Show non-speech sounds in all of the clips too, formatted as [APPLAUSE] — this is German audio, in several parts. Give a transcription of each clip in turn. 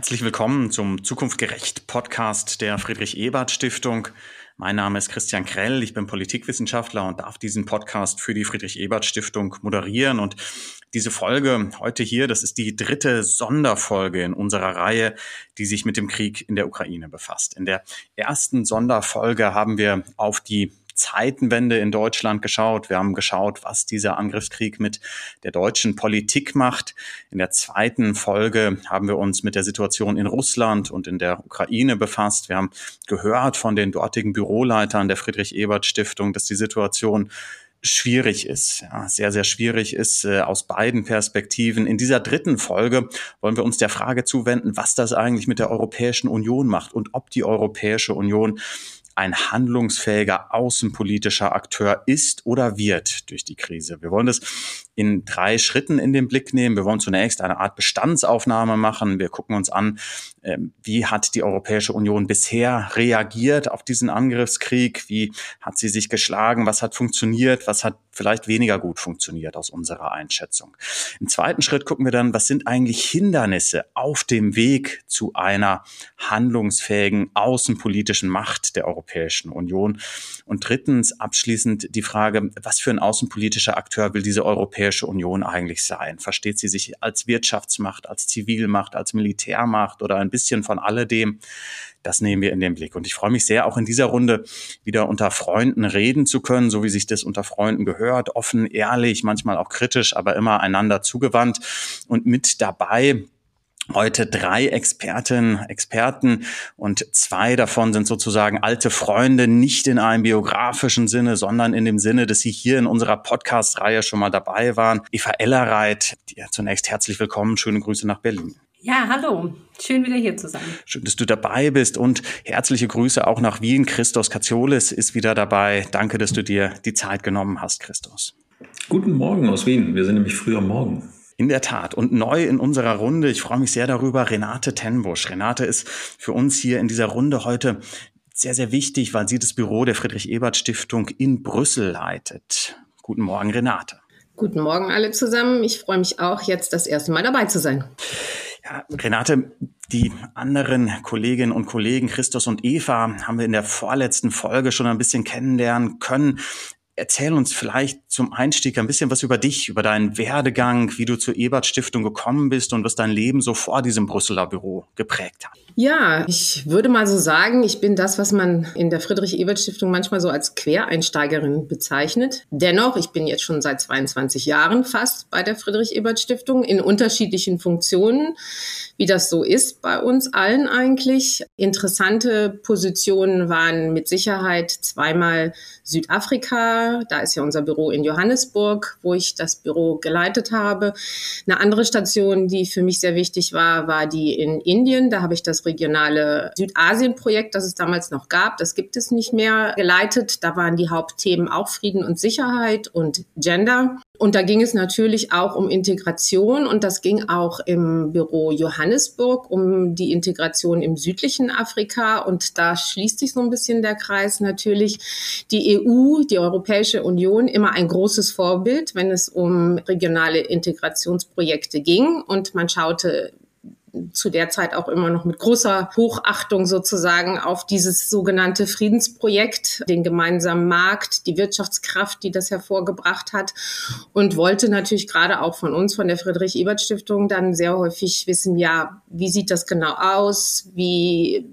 Herzlich willkommen zum Zukunftgerecht Podcast der Friedrich Ebert Stiftung. Mein Name ist Christian Krell, ich bin Politikwissenschaftler und darf diesen Podcast für die Friedrich Ebert Stiftung moderieren. Und diese Folge heute hier, das ist die dritte Sonderfolge in unserer Reihe, die sich mit dem Krieg in der Ukraine befasst. In der ersten Sonderfolge haben wir auf die Zeitenwende in Deutschland geschaut. Wir haben geschaut, was dieser Angriffskrieg mit der deutschen Politik macht. In der zweiten Folge haben wir uns mit der Situation in Russland und in der Ukraine befasst. Wir haben gehört von den dortigen Büroleitern der Friedrich Ebert Stiftung, dass die Situation schwierig ist, ja, sehr, sehr schwierig ist äh, aus beiden Perspektiven. In dieser dritten Folge wollen wir uns der Frage zuwenden, was das eigentlich mit der Europäischen Union macht und ob die Europäische Union ein handlungsfähiger außenpolitischer Akteur ist oder wird durch die Krise. Wir wollen das in drei Schritten in den Blick nehmen. Wir wollen zunächst eine Art Bestandsaufnahme machen. Wir gucken uns an, wie hat die Europäische Union bisher reagiert auf diesen Angriffskrieg? Wie hat sie sich geschlagen? Was hat funktioniert? Was hat vielleicht weniger gut funktioniert aus unserer Einschätzung? Im zweiten Schritt gucken wir dann, was sind eigentlich Hindernisse auf dem Weg zu einer handlungsfähigen außenpolitischen Macht der Europäischen Union? Und drittens abschließend die Frage, was für ein außenpolitischer Akteur will diese Europäische Union eigentlich sein? Versteht sie sich als Wirtschaftsmacht, als Zivilmacht, als Militärmacht oder ein bisschen von alledem? Das nehmen wir in den Blick. Und ich freue mich sehr, auch in dieser Runde wieder unter Freunden reden zu können, so wie sich das unter Freunden gehört. Offen, ehrlich, manchmal auch kritisch, aber immer einander zugewandt. Und mit dabei heute drei Expertinnen, Experten und zwei davon sind sozusagen alte Freunde, nicht in einem biografischen Sinne, sondern in dem Sinne, dass sie hier in unserer Podcast-Reihe schon mal dabei waren. Eva Ellerreit, zunächst herzlich willkommen, schöne Grüße nach Berlin. Ja, hallo. Schön wieder hier zu sein. Schön, dass du dabei bist und herzliche Grüße auch nach Wien. Christos Katsiolis ist wieder dabei. Danke, dass du dir die Zeit genommen hast, Christos. Guten Morgen aus Wien. Wir sind nämlich früh am Morgen. In der Tat. Und neu in unserer Runde, ich freue mich sehr darüber, Renate Tenbusch. Renate ist für uns hier in dieser Runde heute sehr, sehr wichtig, weil sie das Büro der Friedrich-Ebert-Stiftung in Brüssel leitet. Guten Morgen, Renate. Guten Morgen alle zusammen. Ich freue mich auch, jetzt das erste Mal dabei zu sein. Ja, Renate, die anderen Kolleginnen und Kollegen, Christus und Eva, haben wir in der vorletzten Folge schon ein bisschen kennenlernen können. Erzähl uns vielleicht zum Einstieg ein bisschen was über dich, über deinen Werdegang, wie du zur Ebert Stiftung gekommen bist und was dein Leben so vor diesem Brüsseler Büro geprägt hat. Ja, ich würde mal so sagen, ich bin das, was man in der Friedrich-Ebert-Stiftung manchmal so als Quereinsteigerin bezeichnet. Dennoch, ich bin jetzt schon seit 22 Jahren fast bei der Friedrich-Ebert-Stiftung in unterschiedlichen Funktionen, wie das so ist bei uns allen eigentlich. Interessante Positionen waren mit Sicherheit zweimal Südafrika, da ist ja unser Büro in Johannesburg, wo ich das Büro geleitet habe. Eine andere Station, die für mich sehr wichtig war, war die in Indien. Da habe ich das regionale Südasien-Projekt, das es damals noch gab, das gibt es nicht mehr, geleitet. Da waren die Hauptthemen auch Frieden und Sicherheit und Gender. Und da ging es natürlich auch um Integration und das ging auch im Büro Johannesburg um die Integration im südlichen Afrika. Und da schließt sich so ein bisschen der Kreis natürlich. Die EU, die Europäische Union, immer ein großes Vorbild, wenn es um regionale Integrationsprojekte ging. Und man schaute zu der Zeit auch immer noch mit großer Hochachtung sozusagen auf dieses sogenannte Friedensprojekt, den gemeinsamen Markt, die Wirtschaftskraft, die das hervorgebracht hat und wollte natürlich gerade auch von uns, von der Friedrich-Ebert-Stiftung dann sehr häufig wissen, ja, wie sieht das genau aus? Wie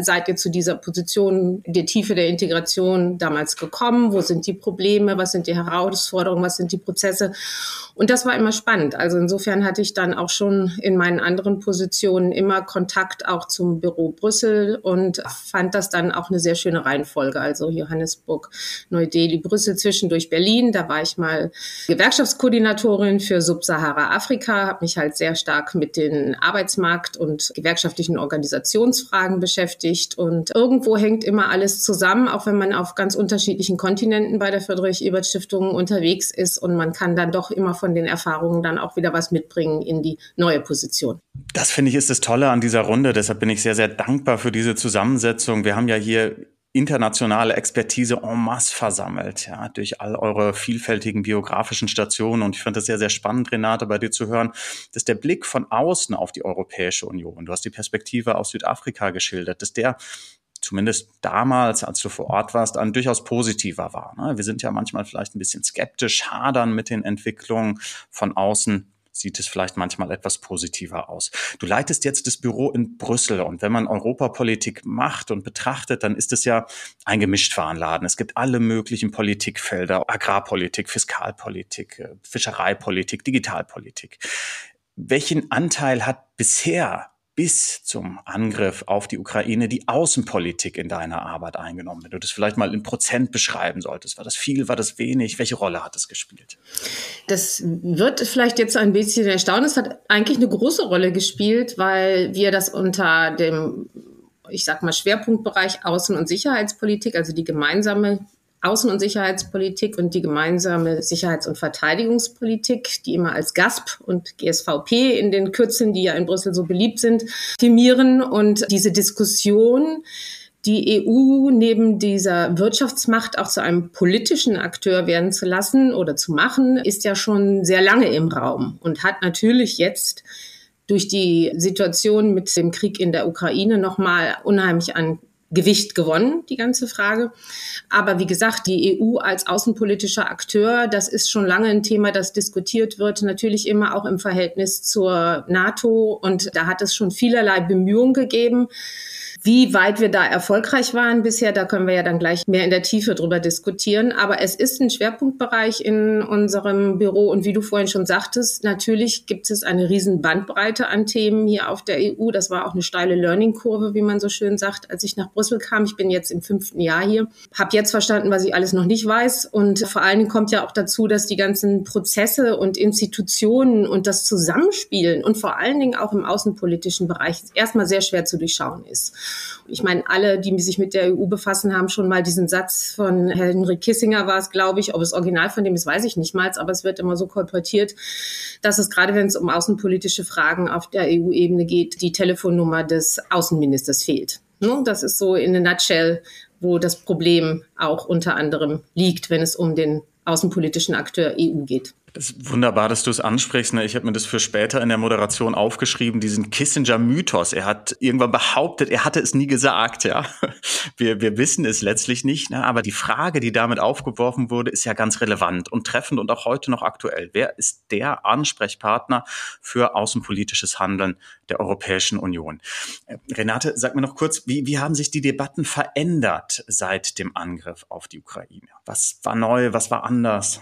seid ihr zu dieser Position der Tiefe der Integration damals gekommen? Wo sind die Probleme? Was sind die Herausforderungen? Was sind die Prozesse? Und das war immer spannend. Also insofern hatte ich dann auch schon in meinen anderen Positionen immer Kontakt auch zum Büro Brüssel und fand das dann auch eine sehr schöne Reihenfolge. Also Johannesburg, Neu-Delhi, Brüssel, zwischendurch Berlin. Da war ich mal Gewerkschaftskoordinatorin für Subsahara-Afrika, habe mich halt sehr stark mit den Arbeitsmarkt- und gewerkschaftlichen Organisationsfragen beschäftigt beschäftigt. Und irgendwo hängt immer alles zusammen, auch wenn man auf ganz unterschiedlichen Kontinenten bei der Friedrich-Ebert-Stiftung unterwegs ist. Und man kann dann doch immer von den Erfahrungen dann auch wieder was mitbringen in die neue Position. Das finde ich ist das Tolle an dieser Runde. Deshalb bin ich sehr, sehr dankbar für diese Zusammensetzung. Wir haben ja hier internationale Expertise en masse versammelt, ja, durch all eure vielfältigen biografischen Stationen. Und ich fand das sehr, sehr spannend, Renate, bei dir zu hören, dass der Blick von außen auf die Europäische Union, du hast die Perspektive aus Südafrika geschildert, dass der zumindest damals, als du vor Ort warst, ein durchaus positiver war. Ne? Wir sind ja manchmal vielleicht ein bisschen skeptisch, hadern mit den Entwicklungen von außen sieht es vielleicht manchmal etwas positiver aus. Du leitest jetzt das Büro in Brüssel und wenn man Europapolitik macht und betrachtet, dann ist es ja ein Gemischtwarenladen. Es gibt alle möglichen Politikfelder, Agrarpolitik, Fiskalpolitik, äh, Fischereipolitik, Digitalpolitik. Welchen Anteil hat bisher bis zum Angriff auf die Ukraine die Außenpolitik in deiner Arbeit eingenommen? Wenn du das vielleicht mal in Prozent beschreiben solltest. War das viel, war das wenig? Welche Rolle hat es gespielt? Das wird vielleicht jetzt ein bisschen erstaunen. Es hat eigentlich eine große Rolle gespielt, weil wir das unter dem ich sag mal, Schwerpunktbereich Außen- und Sicherheitspolitik, also die gemeinsame Außen- und Sicherheitspolitik und die gemeinsame Sicherheits- und Verteidigungspolitik, die immer als GASP und GSVP in den Kürzeln, die ja in Brüssel so beliebt sind, firmieren. Und diese Diskussion, die EU neben dieser Wirtschaftsmacht auch zu einem politischen Akteur werden zu lassen oder zu machen, ist ja schon sehr lange im Raum und hat natürlich jetzt durch die Situation mit dem Krieg in der Ukraine nochmal unheimlich an Gewicht gewonnen, die ganze Frage. Aber wie gesagt, die EU als außenpolitischer Akteur, das ist schon lange ein Thema, das diskutiert wird, natürlich immer auch im Verhältnis zur NATO. Und da hat es schon vielerlei Bemühungen gegeben. Wie weit wir da erfolgreich waren bisher, da können wir ja dann gleich mehr in der Tiefe drüber diskutieren. Aber es ist ein Schwerpunktbereich in unserem Büro. Und wie du vorhin schon sagtest, natürlich gibt es eine riesen Bandbreite an Themen hier auf der EU. Das war auch eine steile Learning-Kurve, wie man so schön sagt, als ich nach Brüssel kam. Ich bin jetzt im fünften Jahr hier, habe jetzt verstanden, was ich alles noch nicht weiß. Und vor allen Dingen kommt ja auch dazu, dass die ganzen Prozesse und Institutionen und das Zusammenspielen und vor allen Dingen auch im außenpolitischen Bereich erstmal sehr schwer zu durchschauen ist. Ich meine, alle, die sich mit der EU befassen, haben schon mal diesen Satz von Henry Kissinger war es, glaube ich. Ob es original von dem ist, weiß ich nicht mal, aber es wird immer so kolportiert, dass es gerade, wenn es um außenpolitische Fragen auf der EU-Ebene geht, die Telefonnummer des Außenministers fehlt. Ne? Das ist so in a nutshell, wo das Problem auch unter anderem liegt, wenn es um den außenpolitischen Akteur EU geht. Das ist wunderbar, dass du es ansprichst. Ne? Ich habe mir das für später in der Moderation aufgeschrieben, diesen Kissinger-Mythos. Er hat irgendwann behauptet, er hatte es nie gesagt. Ja, [LAUGHS] Wir, wir wissen es letztlich nicht, ne? aber die Frage, die damit aufgeworfen wurde, ist ja ganz relevant und treffend und auch heute noch aktuell. Wer ist der Ansprechpartner für außenpolitisches Handeln der Europäischen Union? Äh, Renate, sag mir noch kurz, wie, wie haben sich die Debatten verändert seit dem Angriff auf die Ukraine? Was war neu, was war anders?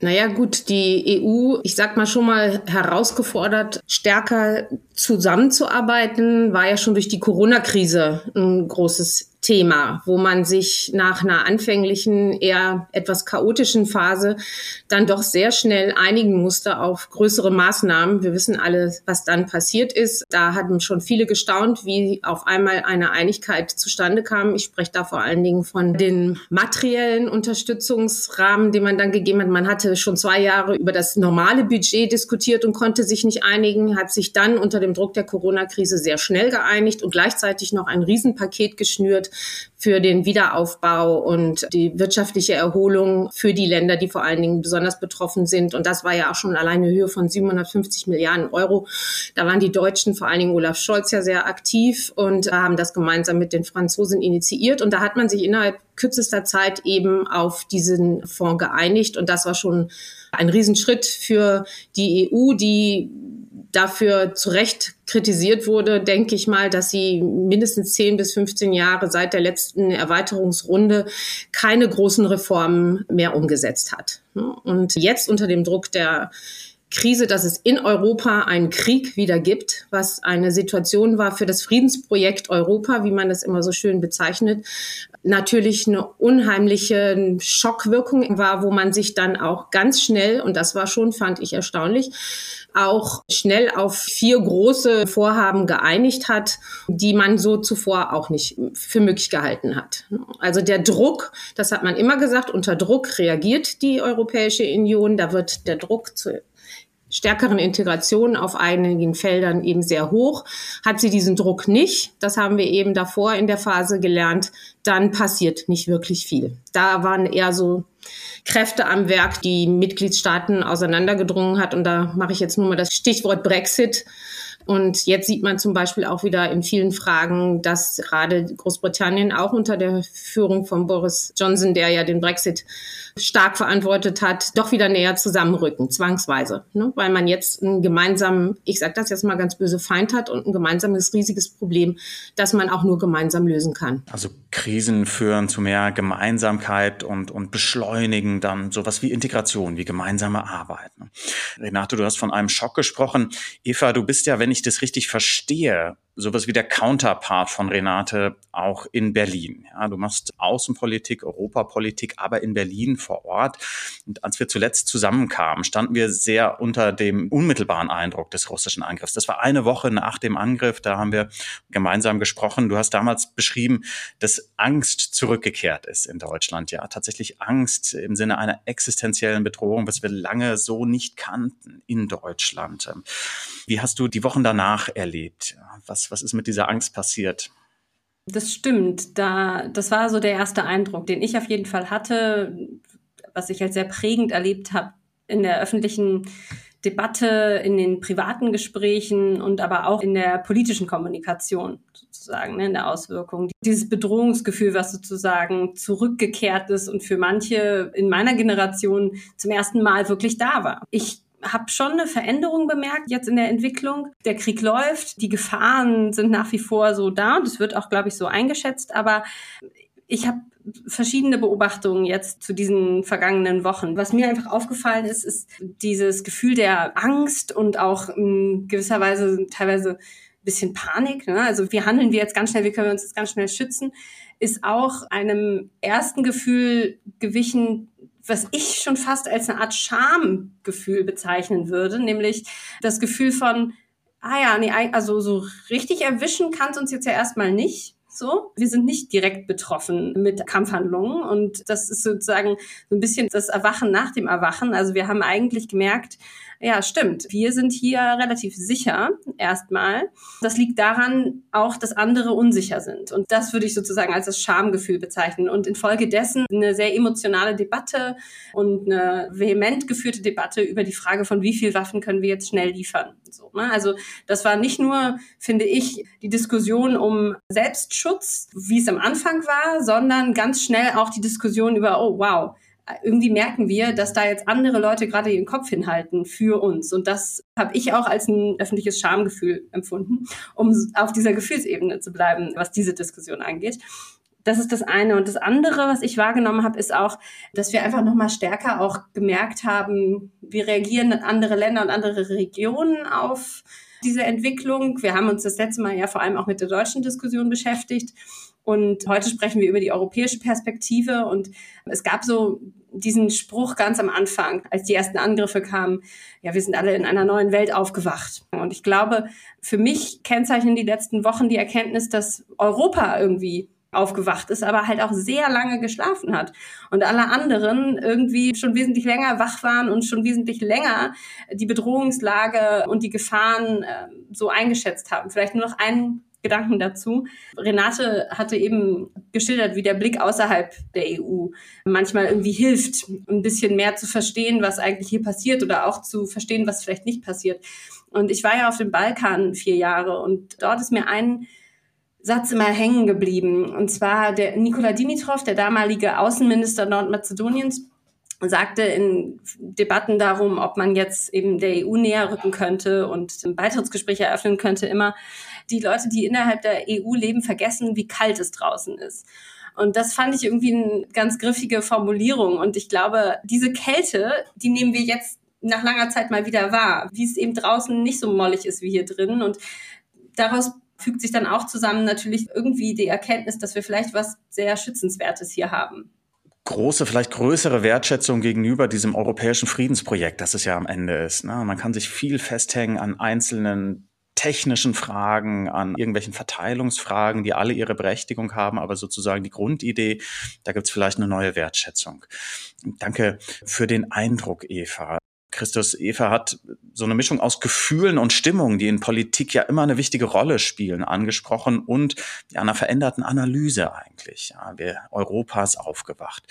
Naja, gut, die EU, ich sag mal schon mal herausgefordert, stärker zusammenzuarbeiten, war ja schon durch die Corona-Krise ein großes Thema, wo man sich nach einer anfänglichen, eher etwas chaotischen Phase dann doch sehr schnell einigen musste auf größere Maßnahmen. Wir wissen alle, was dann passiert ist. Da hatten schon viele gestaunt, wie auf einmal eine Einigkeit zustande kam. Ich spreche da vor allen Dingen von den materiellen Unterstützungsrahmen, den man dann gegeben hat. Man hatte schon zwei Jahre über das normale Budget diskutiert und konnte sich nicht einigen, hat sich dann unter dem Druck der Corona-Krise sehr schnell geeinigt und gleichzeitig noch ein Riesenpaket geschnürt für den Wiederaufbau und die wirtschaftliche Erholung für die Länder, die vor allen Dingen besonders betroffen sind. Und das war ja auch schon alleine Höhe von 750 Milliarden Euro. Da waren die Deutschen, vor allen Dingen Olaf Scholz, ja sehr aktiv und haben das gemeinsam mit den Franzosen initiiert. Und da hat man sich innerhalb kürzester Zeit eben auf diesen Fonds geeinigt. Und das war schon ein Riesenschritt für die EU, die dafür zu Recht kritisiert wurde, denke ich mal, dass sie mindestens 10 bis 15 Jahre seit der letzten Erweiterungsrunde keine großen Reformen mehr umgesetzt hat. Und jetzt unter dem Druck der Krise, dass es in Europa einen Krieg wieder gibt, was eine Situation war für das Friedensprojekt Europa, wie man das immer so schön bezeichnet, natürlich eine unheimliche Schockwirkung war, wo man sich dann auch ganz schnell, und das war schon, fand ich erstaunlich, auch schnell auf vier große Vorhaben geeinigt hat, die man so zuvor auch nicht für möglich gehalten hat. Also der Druck, das hat man immer gesagt, unter Druck reagiert die Europäische Union. Da wird der Druck zu stärkeren Integration auf einigen Feldern eben sehr hoch. Hat sie diesen Druck nicht, das haben wir eben davor in der Phase gelernt, dann passiert nicht wirklich viel. Da waren eher so Kräfte am Werk, die Mitgliedstaaten auseinandergedrungen hat. Und da mache ich jetzt nur mal das Stichwort Brexit. Und jetzt sieht man zum Beispiel auch wieder in vielen Fragen, dass gerade Großbritannien auch unter der Führung von Boris Johnson, der ja den Brexit stark verantwortet hat, doch wieder näher zusammenrücken, zwangsweise. Ne? Weil man jetzt einen gemeinsamen, ich sage das jetzt mal ganz böse, Feind hat und ein gemeinsames riesiges Problem, das man auch nur gemeinsam lösen kann. Also Krisen führen zu mehr Gemeinsamkeit und, und beschleunigen dann sowas wie Integration, wie gemeinsame Arbeit. Ne? Renate, du hast von einem Schock gesprochen. Eva, du bist ja, wenn ich ich das richtig verstehe, sowas wie der Counterpart von Renate auch in Berlin. Ja, du machst Außenpolitik, Europapolitik, aber in Berlin vor Ort. Und als wir zuletzt zusammenkamen, standen wir sehr unter dem unmittelbaren Eindruck des russischen Angriffs. Das war eine Woche nach dem Angriff, da haben wir gemeinsam gesprochen. Du hast damals beschrieben, dass Angst zurückgekehrt ist in Deutschland. Ja, tatsächlich Angst im Sinne einer existenziellen Bedrohung, was wir lange so nicht kannten in Deutschland. Wie hast du die Wochen danach erlebt? Was was, ist mit dieser Angst passiert? Das stimmt. Da, das war so der erste Eindruck, den ich auf jeden Fall hatte, was ich als sehr prägend erlebt habe in der öffentlichen Debatte, in den privaten Gesprächen und aber auch in der politischen Kommunikation sozusagen, ne, in der Auswirkung. Dieses Bedrohungsgefühl, was sozusagen zurückgekehrt ist und für manche in meiner Generation zum ersten Mal wirklich da war. Ich habe schon eine Veränderung bemerkt jetzt in der Entwicklung. Der Krieg läuft, die Gefahren sind nach wie vor so da. Das wird auch, glaube ich, so eingeschätzt. Aber ich habe verschiedene Beobachtungen jetzt zu diesen vergangenen Wochen. Was mir einfach aufgefallen ist, ist dieses Gefühl der Angst und auch in gewisser Weise teilweise bisschen Panik. Ne? Also wie handeln wir jetzt ganz schnell, wie können wir uns jetzt ganz schnell schützen, ist auch einem ersten Gefühl gewichen, was ich schon fast als eine Art Schamgefühl bezeichnen würde, nämlich das Gefühl von, ah ja, nee, also so richtig erwischen kann es uns jetzt ja erstmal nicht. So, wir sind nicht direkt betroffen mit Kampfhandlungen und das ist sozusagen so ein bisschen das Erwachen nach dem Erwachen. Also wir haben eigentlich gemerkt, ja, stimmt. Wir sind hier relativ sicher erstmal. Das liegt daran auch, dass andere unsicher sind. Und das würde ich sozusagen als das Schamgefühl bezeichnen. Und infolgedessen eine sehr emotionale Debatte und eine vehement geführte Debatte über die Frage von wie viel Waffen können wir jetzt schnell liefern. So, ne? Also das war nicht nur, finde ich, die Diskussion um Selbstschutz, wie es am Anfang war, sondern ganz schnell auch die Diskussion über, oh wow, irgendwie merken wir, dass da jetzt andere Leute gerade ihren Kopf hinhalten für uns. Und das habe ich auch als ein öffentliches Schamgefühl empfunden, um auf dieser Gefühlsebene zu bleiben, was diese Diskussion angeht. Das ist das eine. Und das andere, was ich wahrgenommen habe, ist auch, dass wir einfach nochmal stärker auch gemerkt haben, wie reagieren andere Länder und andere Regionen auf diese Entwicklung. Wir haben uns das letzte Mal ja vor allem auch mit der deutschen Diskussion beschäftigt. Und heute sprechen wir über die europäische Perspektive. Und es gab so diesen Spruch ganz am Anfang, als die ersten Angriffe kamen, ja, wir sind alle in einer neuen Welt aufgewacht. Und ich glaube, für mich kennzeichnen die letzten Wochen die Erkenntnis, dass Europa irgendwie aufgewacht ist, aber halt auch sehr lange geschlafen hat. Und alle anderen irgendwie schon wesentlich länger wach waren und schon wesentlich länger die Bedrohungslage und die Gefahren äh, so eingeschätzt haben. Vielleicht nur noch einen Gedanken dazu. Renate hatte eben geschildert, wie der Blick außerhalb der EU manchmal irgendwie hilft, ein bisschen mehr zu verstehen, was eigentlich hier passiert oder auch zu verstehen, was vielleicht nicht passiert. Und ich war ja auf dem Balkan vier Jahre und dort ist mir ein Satz immer hängen geblieben. Und zwar der Nikola Dimitrov, der damalige Außenminister Nordmazedoniens, sagte in Debatten darum, ob man jetzt eben der EU näher rücken könnte und Beitrittsgespräche eröffnen könnte, immer, die Leute, die innerhalb der EU leben, vergessen, wie kalt es draußen ist. Und das fand ich irgendwie eine ganz griffige Formulierung. Und ich glaube, diese Kälte, die nehmen wir jetzt nach langer Zeit mal wieder wahr, wie es eben draußen nicht so mollig ist wie hier drin. Und daraus fügt sich dann auch zusammen natürlich irgendwie die Erkenntnis, dass wir vielleicht was sehr Schützenswertes hier haben große, vielleicht größere Wertschätzung gegenüber diesem europäischen Friedensprojekt, das es ja am Ende ist. Ne? Man kann sich viel festhängen an einzelnen technischen Fragen, an irgendwelchen Verteilungsfragen, die alle ihre Berechtigung haben, aber sozusagen die Grundidee, da gibt es vielleicht eine neue Wertschätzung. Danke für den Eindruck, Eva. Christus, Eva hat so eine Mischung aus Gefühlen und Stimmungen, die in Politik ja immer eine wichtige Rolle spielen, angesprochen und einer veränderten Analyse eigentlich. Ja, wer Europas aufgewacht.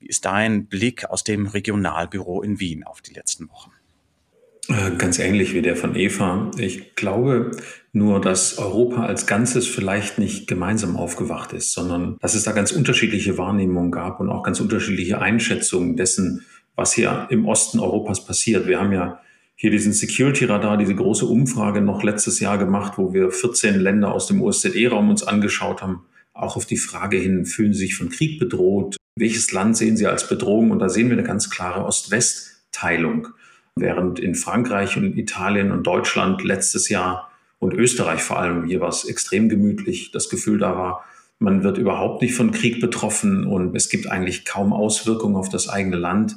Wie ist dein Blick aus dem Regionalbüro in Wien auf die letzten Wochen? Äh, ganz ähnlich wie der von Eva. Ich glaube nur, dass Europa als Ganzes vielleicht nicht gemeinsam aufgewacht ist, sondern dass es da ganz unterschiedliche Wahrnehmungen gab und auch ganz unterschiedliche Einschätzungen dessen, was hier im Osten Europas passiert. Wir haben ja hier diesen Security Radar, diese große Umfrage noch letztes Jahr gemacht, wo wir 14 Länder aus dem OSZE-Raum uns angeschaut haben, auch auf die Frage hin, fühlen Sie sich von Krieg bedroht? Welches Land sehen Sie als Bedrohung? Und da sehen wir eine ganz klare Ost-West-Teilung. Während in Frankreich und Italien und Deutschland letztes Jahr und Österreich vor allem, hier war es extrem gemütlich, das Gefühl da war, man wird überhaupt nicht von Krieg betroffen und es gibt eigentlich kaum Auswirkungen auf das eigene Land,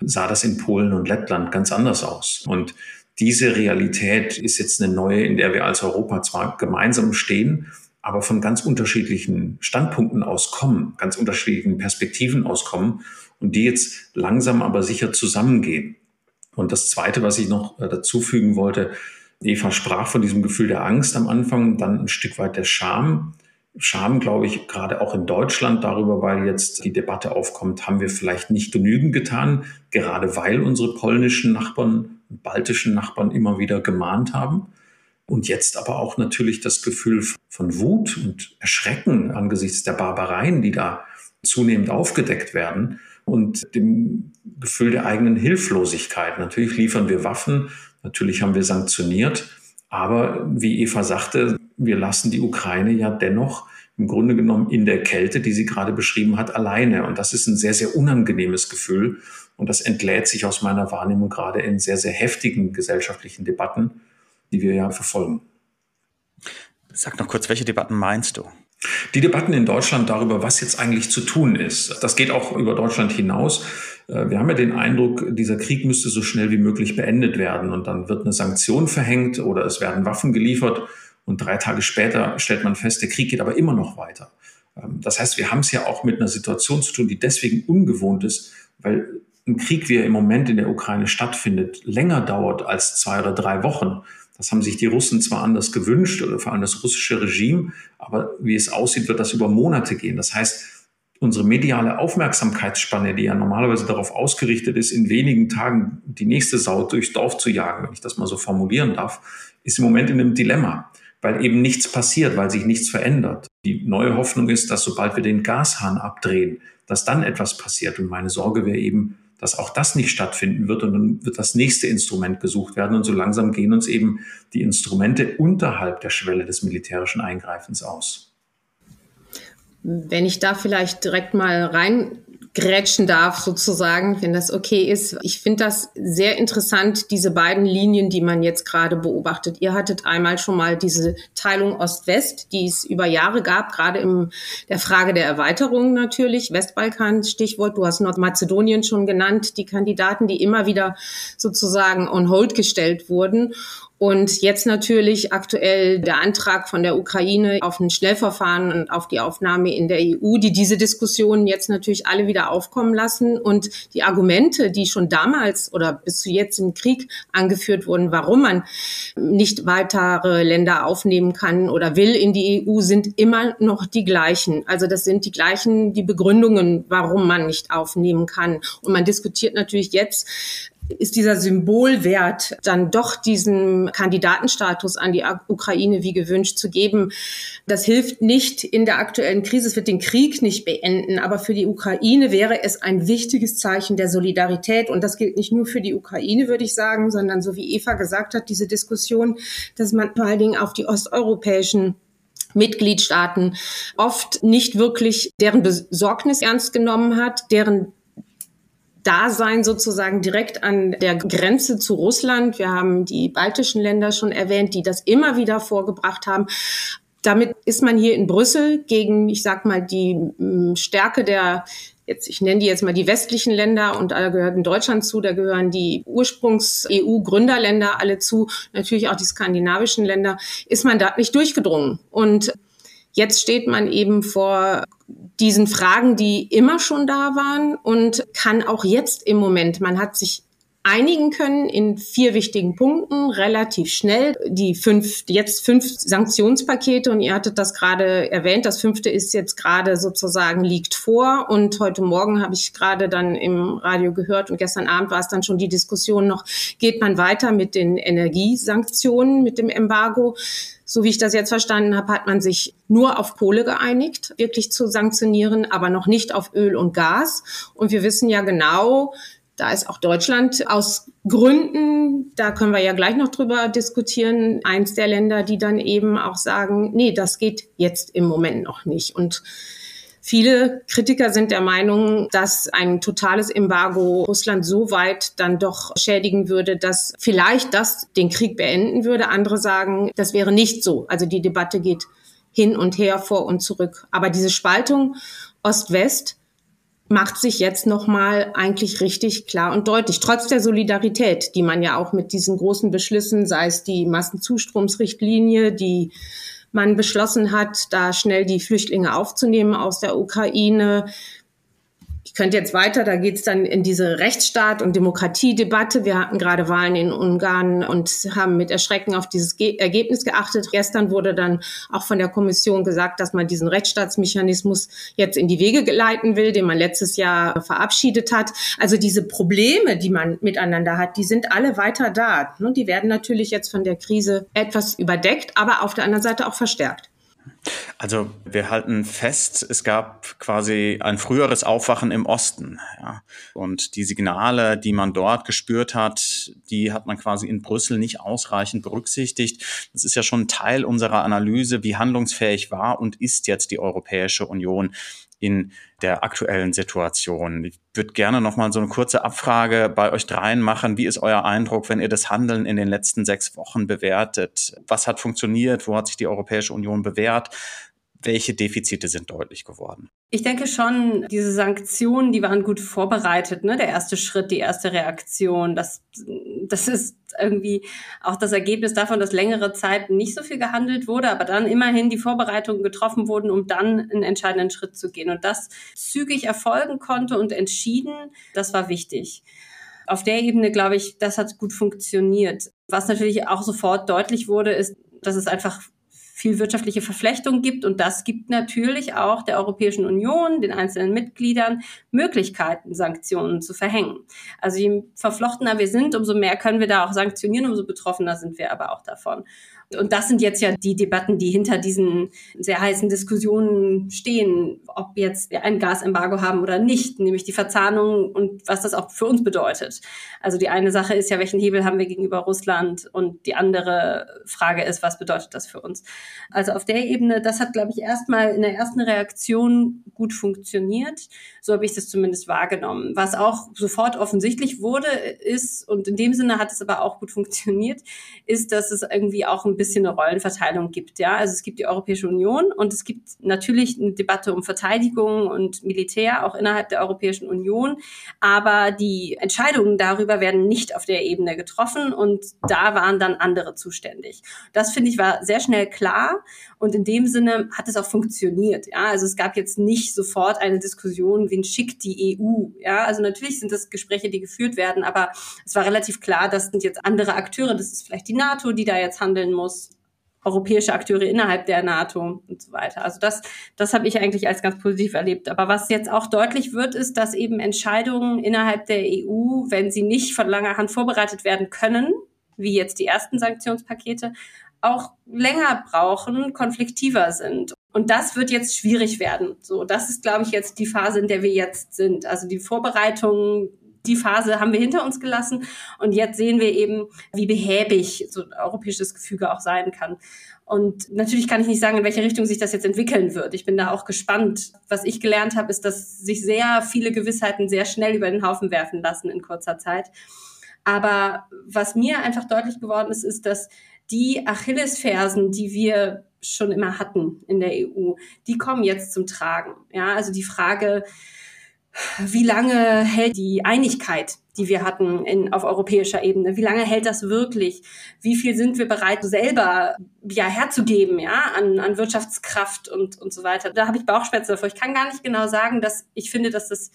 sah das in Polen und Lettland ganz anders aus. Und diese Realität ist jetzt eine neue, in der wir als Europa zwar gemeinsam stehen, aber von ganz unterschiedlichen Standpunkten auskommen, ganz unterschiedlichen Perspektiven auskommen und die jetzt langsam aber sicher zusammengehen. Und das Zweite, was ich noch äh, dazu fügen wollte, Eva sprach von diesem Gefühl der Angst am Anfang, dann ein Stück weit der Scham. Scham, glaube ich, gerade auch in Deutschland darüber, weil jetzt die Debatte aufkommt, haben wir vielleicht nicht genügend getan, gerade weil unsere polnischen Nachbarn baltischen Nachbarn immer wieder gemahnt haben. Und jetzt aber auch natürlich das Gefühl von Wut und Erschrecken angesichts der Barbareien, die da zunehmend aufgedeckt werden und dem Gefühl der eigenen Hilflosigkeit. Natürlich liefern wir Waffen, natürlich haben wir sanktioniert, aber wie Eva sagte, wir lassen die Ukraine ja dennoch im Grunde genommen in der Kälte, die sie gerade beschrieben hat, alleine. Und das ist ein sehr, sehr unangenehmes Gefühl. Und das entlädt sich aus meiner Wahrnehmung gerade in sehr, sehr heftigen gesellschaftlichen Debatten, die wir ja verfolgen. Sag noch kurz, welche Debatten meinst du? Die Debatten in Deutschland darüber, was jetzt eigentlich zu tun ist, das geht auch über Deutschland hinaus. Äh, wir haben ja den Eindruck, dieser Krieg müsste so schnell wie möglich beendet werden und dann wird eine Sanktion verhängt oder es werden Waffen geliefert und drei Tage später stellt man fest, der Krieg geht aber immer noch weiter. Ähm, das heißt, wir haben es ja auch mit einer Situation zu tun, die deswegen ungewohnt ist, weil ein Krieg, wie er im Moment in der Ukraine stattfindet, länger dauert als zwei oder drei Wochen. Das haben sich die Russen zwar anders gewünscht, oder vor allem das russische Regime, aber wie es aussieht, wird das über Monate gehen. Das heißt, unsere mediale Aufmerksamkeitsspanne, die ja normalerweise darauf ausgerichtet ist, in wenigen Tagen die nächste Sau durchs Dorf zu jagen, wenn ich das mal so formulieren darf, ist im Moment in einem Dilemma, weil eben nichts passiert, weil sich nichts verändert. Die neue Hoffnung ist, dass sobald wir den Gashahn abdrehen, dass dann etwas passiert. Und meine Sorge wäre eben, dass auch das nicht stattfinden wird und dann wird das nächste Instrument gesucht werden und so langsam gehen uns eben die Instrumente unterhalb der Schwelle des militärischen Eingreifens aus. Wenn ich da vielleicht direkt mal rein grätschen darf, sozusagen, wenn das okay ist. Ich finde das sehr interessant, diese beiden Linien, die man jetzt gerade beobachtet. Ihr hattet einmal schon mal diese Teilung Ost-West, die es über Jahre gab, gerade in der Frage der Erweiterung natürlich. Westbalkan, Stichwort, du hast Nordmazedonien schon genannt, die Kandidaten, die immer wieder sozusagen on hold gestellt wurden. Und jetzt natürlich aktuell der Antrag von der Ukraine auf ein Schnellverfahren und auf die Aufnahme in der EU, die diese Diskussionen jetzt natürlich alle wieder aufkommen lassen. Und die Argumente, die schon damals oder bis zu jetzt im Krieg angeführt wurden, warum man nicht weitere Länder aufnehmen kann oder will in die EU, sind immer noch die gleichen. Also das sind die gleichen, die Begründungen, warum man nicht aufnehmen kann. Und man diskutiert natürlich jetzt, ist dieser Symbolwert dann doch diesen Kandidatenstatus an die Ukraine wie gewünscht zu geben. Das hilft nicht in der aktuellen Krise. Es wird den Krieg nicht beenden. Aber für die Ukraine wäre es ein wichtiges Zeichen der Solidarität. Und das gilt nicht nur für die Ukraine, würde ich sagen, sondern so wie Eva gesagt hat, diese Diskussion, dass man vor allen Dingen auf die osteuropäischen Mitgliedstaaten oft nicht wirklich deren Besorgnis ernst genommen hat, deren Dasein sozusagen direkt an der Grenze zu Russland. Wir haben die baltischen Länder schon erwähnt, die das immer wieder vorgebracht haben. Damit ist man hier in Brüssel gegen, ich sag mal, die mm, Stärke der jetzt, ich nenne die jetzt mal die westlichen Länder und da gehört Deutschland zu, da gehören die Ursprungs-EU-Gründerländer alle zu, natürlich auch die skandinavischen Länder, ist man da nicht durchgedrungen. Und Jetzt steht man eben vor diesen Fragen, die immer schon da waren und kann auch jetzt im Moment, man hat sich einigen können in vier wichtigen Punkten relativ schnell. Die fünf, jetzt fünf Sanktionspakete und ihr hattet das gerade erwähnt. Das fünfte ist jetzt gerade sozusagen liegt vor und heute Morgen habe ich gerade dann im Radio gehört und gestern Abend war es dann schon die Diskussion noch, geht man weiter mit den Energiesanktionen, mit dem Embargo? So wie ich das jetzt verstanden habe, hat man sich nur auf Kohle geeinigt, wirklich zu sanktionieren, aber noch nicht auf Öl und Gas. Und wir wissen ja genau, da ist auch Deutschland aus Gründen, da können wir ja gleich noch drüber diskutieren, eins der Länder, die dann eben auch sagen, nee, das geht jetzt im Moment noch nicht. Und Viele Kritiker sind der Meinung, dass ein totales Embargo Russland so weit dann doch schädigen würde, dass vielleicht das den Krieg beenden würde. Andere sagen, das wäre nicht so. Also die Debatte geht hin und her, vor und zurück. Aber diese Spaltung Ost-West macht sich jetzt nochmal eigentlich richtig klar und deutlich, trotz der Solidarität, die man ja auch mit diesen großen Beschlüssen, sei es die Massenzustromsrichtlinie, die man beschlossen hat, da schnell die Flüchtlinge aufzunehmen aus der Ukraine, ich könnte jetzt weiter, da geht es dann in diese Rechtsstaat- und Demokratiedebatte. Wir hatten gerade Wahlen in Ungarn und haben mit Erschrecken auf dieses Ge Ergebnis geachtet. Gestern wurde dann auch von der Kommission gesagt, dass man diesen Rechtsstaatsmechanismus jetzt in die Wege leiten will, den man letztes Jahr verabschiedet hat. Also diese Probleme, die man miteinander hat, die sind alle weiter da. Die werden natürlich jetzt von der Krise etwas überdeckt, aber auf der anderen Seite auch verstärkt. Also wir halten fest, es gab quasi ein früheres Aufwachen im Osten. Ja. Und die Signale, die man dort gespürt hat, die hat man quasi in Brüssel nicht ausreichend berücksichtigt. Das ist ja schon Teil unserer Analyse, wie handlungsfähig war und ist jetzt die Europäische Union in der aktuellen Situation. Ich würde gerne noch mal so eine kurze Abfrage bei euch dreien machen. Wie ist euer Eindruck, wenn ihr das Handeln in den letzten sechs Wochen bewertet? Was hat funktioniert? Wo hat sich die Europäische Union bewährt? Welche Defizite sind deutlich geworden? Ich denke schon, diese Sanktionen, die waren gut vorbereitet. Ne? Der erste Schritt, die erste Reaktion, das, das ist irgendwie auch das Ergebnis davon, dass längere Zeit nicht so viel gehandelt wurde, aber dann immerhin die Vorbereitungen getroffen wurden, um dann einen entscheidenden Schritt zu gehen. Und das zügig erfolgen konnte und entschieden, das war wichtig auf der Ebene, glaube ich, das hat gut funktioniert. Was natürlich auch sofort deutlich wurde, ist, dass es einfach viel wirtschaftliche Verflechtung gibt. Und das gibt natürlich auch der Europäischen Union, den einzelnen Mitgliedern, Möglichkeiten, Sanktionen zu verhängen. Also je verflochtener wir sind, umso mehr können wir da auch sanktionieren, umso betroffener sind wir aber auch davon. Und das sind jetzt ja die Debatten, die hinter diesen sehr heißen Diskussionen stehen, ob jetzt wir ein Gasembargo haben oder nicht, nämlich die Verzahnung und was das auch für uns bedeutet. Also die eine Sache ist ja, welchen Hebel haben wir gegenüber Russland und die andere Frage ist, was bedeutet das für uns? Also auf der Ebene, das hat, glaube ich, erstmal in der ersten Reaktion gut funktioniert. So habe ich das zumindest wahrgenommen. Was auch sofort offensichtlich wurde, ist, und in dem Sinne hat es aber auch gut funktioniert, ist, dass es irgendwie auch ein bisschen eine Rollenverteilung gibt. Ja, also es gibt die Europäische Union und es gibt natürlich eine Debatte um Verteidigung und Militär auch innerhalb der Europäischen Union. Aber die Entscheidungen darüber werden nicht auf der Ebene getroffen und da waren dann andere zuständig. Das finde ich war sehr schnell klar und in dem Sinne hat es auch funktioniert. Ja, also es gab jetzt nicht sofort eine Diskussion, wen schickt die EU. Ja, also natürlich sind das Gespräche, die geführt werden, aber es war relativ klar, das sind jetzt andere Akteure. Das ist vielleicht die NATO, die da jetzt handeln muss muss, europäische Akteure innerhalb der NATO und so weiter. Also das, das habe ich eigentlich als ganz positiv erlebt. Aber was jetzt auch deutlich wird, ist, dass eben Entscheidungen innerhalb der EU, wenn sie nicht von langer Hand vorbereitet werden können, wie jetzt die ersten Sanktionspakete, auch länger brauchen, konfliktiver sind. Und das wird jetzt schwierig werden. So, das ist, glaube ich, jetzt die Phase, in der wir jetzt sind. Also die Vorbereitungen die Phase haben wir hinter uns gelassen und jetzt sehen wir eben, wie behäbig so ein europäisches Gefüge auch sein kann. Und natürlich kann ich nicht sagen, in welche Richtung sich das jetzt entwickeln wird. Ich bin da auch gespannt. Was ich gelernt habe, ist, dass sich sehr viele Gewissheiten sehr schnell über den Haufen werfen lassen in kurzer Zeit. Aber was mir einfach deutlich geworden ist, ist, dass die Achillesfersen, die wir schon immer hatten in der EU, die kommen jetzt zum Tragen. Ja, also die Frage, wie lange hält die Einigkeit, die wir hatten in, auf europäischer Ebene? Wie lange hält das wirklich? Wie viel sind wir bereit, selber ja herzugeben, ja, an, an Wirtschaftskraft und, und so weiter? Da habe ich Bauchschmerzen davor. Ich kann gar nicht genau sagen, dass ich finde, dass das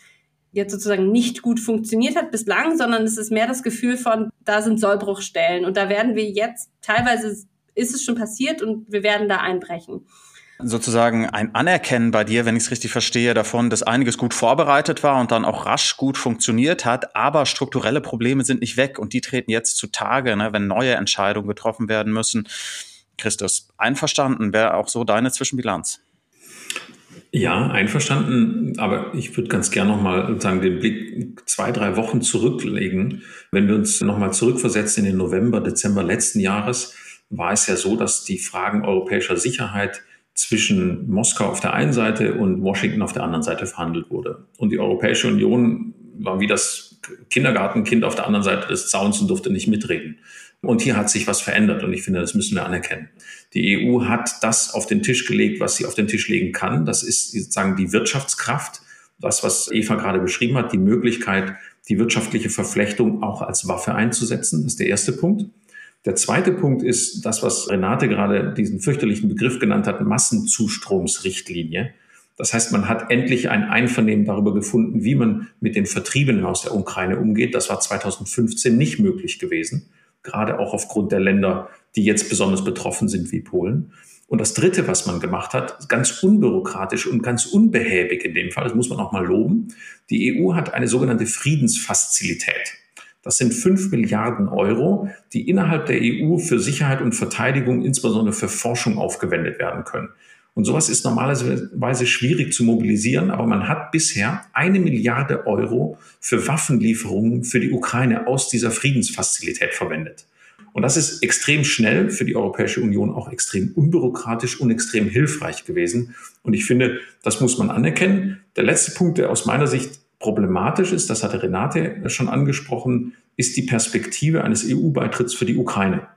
jetzt sozusagen nicht gut funktioniert hat bislang, sondern es ist mehr das Gefühl von, da sind Sollbruchstellen und da werden wir jetzt, teilweise ist es schon passiert und wir werden da einbrechen sozusagen ein Anerkennen bei dir, wenn ich es richtig verstehe, davon, dass einiges gut vorbereitet war und dann auch rasch gut funktioniert hat, aber strukturelle Probleme sind nicht weg und die treten jetzt zutage, ne, wenn neue Entscheidungen getroffen werden müssen. Christus, einverstanden, wäre auch so deine Zwischenbilanz. Ja, einverstanden. Aber ich würde ganz gerne nochmal sagen, den Blick zwei, drei Wochen zurücklegen. Wenn wir uns nochmal zurückversetzen in den November, Dezember letzten Jahres, war es ja so, dass die Fragen europäischer Sicherheit zwischen Moskau auf der einen Seite und Washington auf der anderen Seite verhandelt wurde. Und die Europäische Union war wie das Kindergartenkind auf der anderen Seite des Zauns und durfte nicht mitreden. Und hier hat sich was verändert und ich finde, das müssen wir anerkennen. Die EU hat das auf den Tisch gelegt, was sie auf den Tisch legen kann. Das ist sozusagen die Wirtschaftskraft, das, was Eva gerade beschrieben hat, die Möglichkeit, die wirtschaftliche Verflechtung auch als Waffe einzusetzen. Das ist der erste Punkt. Der zweite Punkt ist das, was Renate gerade diesen fürchterlichen Begriff genannt hat, Massenzustromsrichtlinie. Das heißt, man hat endlich ein Einvernehmen darüber gefunden, wie man mit den Vertriebenen aus der Ukraine umgeht. Das war 2015 nicht möglich gewesen gerade auch aufgrund der Länder, die jetzt besonders betroffen sind wie Polen. Und das Dritte, was man gemacht hat, ganz unbürokratisch und ganz unbehäbig in dem Fall, das muss man auch mal loben, die EU hat eine sogenannte Friedensfazilität. Das sind fünf Milliarden Euro, die innerhalb der EU für Sicherheit und Verteidigung, insbesondere für Forschung aufgewendet werden können. Und sowas ist normalerweise schwierig zu mobilisieren, aber man hat bisher eine Milliarde Euro für Waffenlieferungen für die Ukraine aus dieser Friedensfazilität verwendet. Und das ist extrem schnell für die Europäische Union auch extrem unbürokratisch und extrem hilfreich gewesen. Und ich finde, das muss man anerkennen. Der letzte Punkt, der aus meiner Sicht problematisch ist, das hatte Renate schon angesprochen, ist die Perspektive eines EU-Beitritts für die Ukraine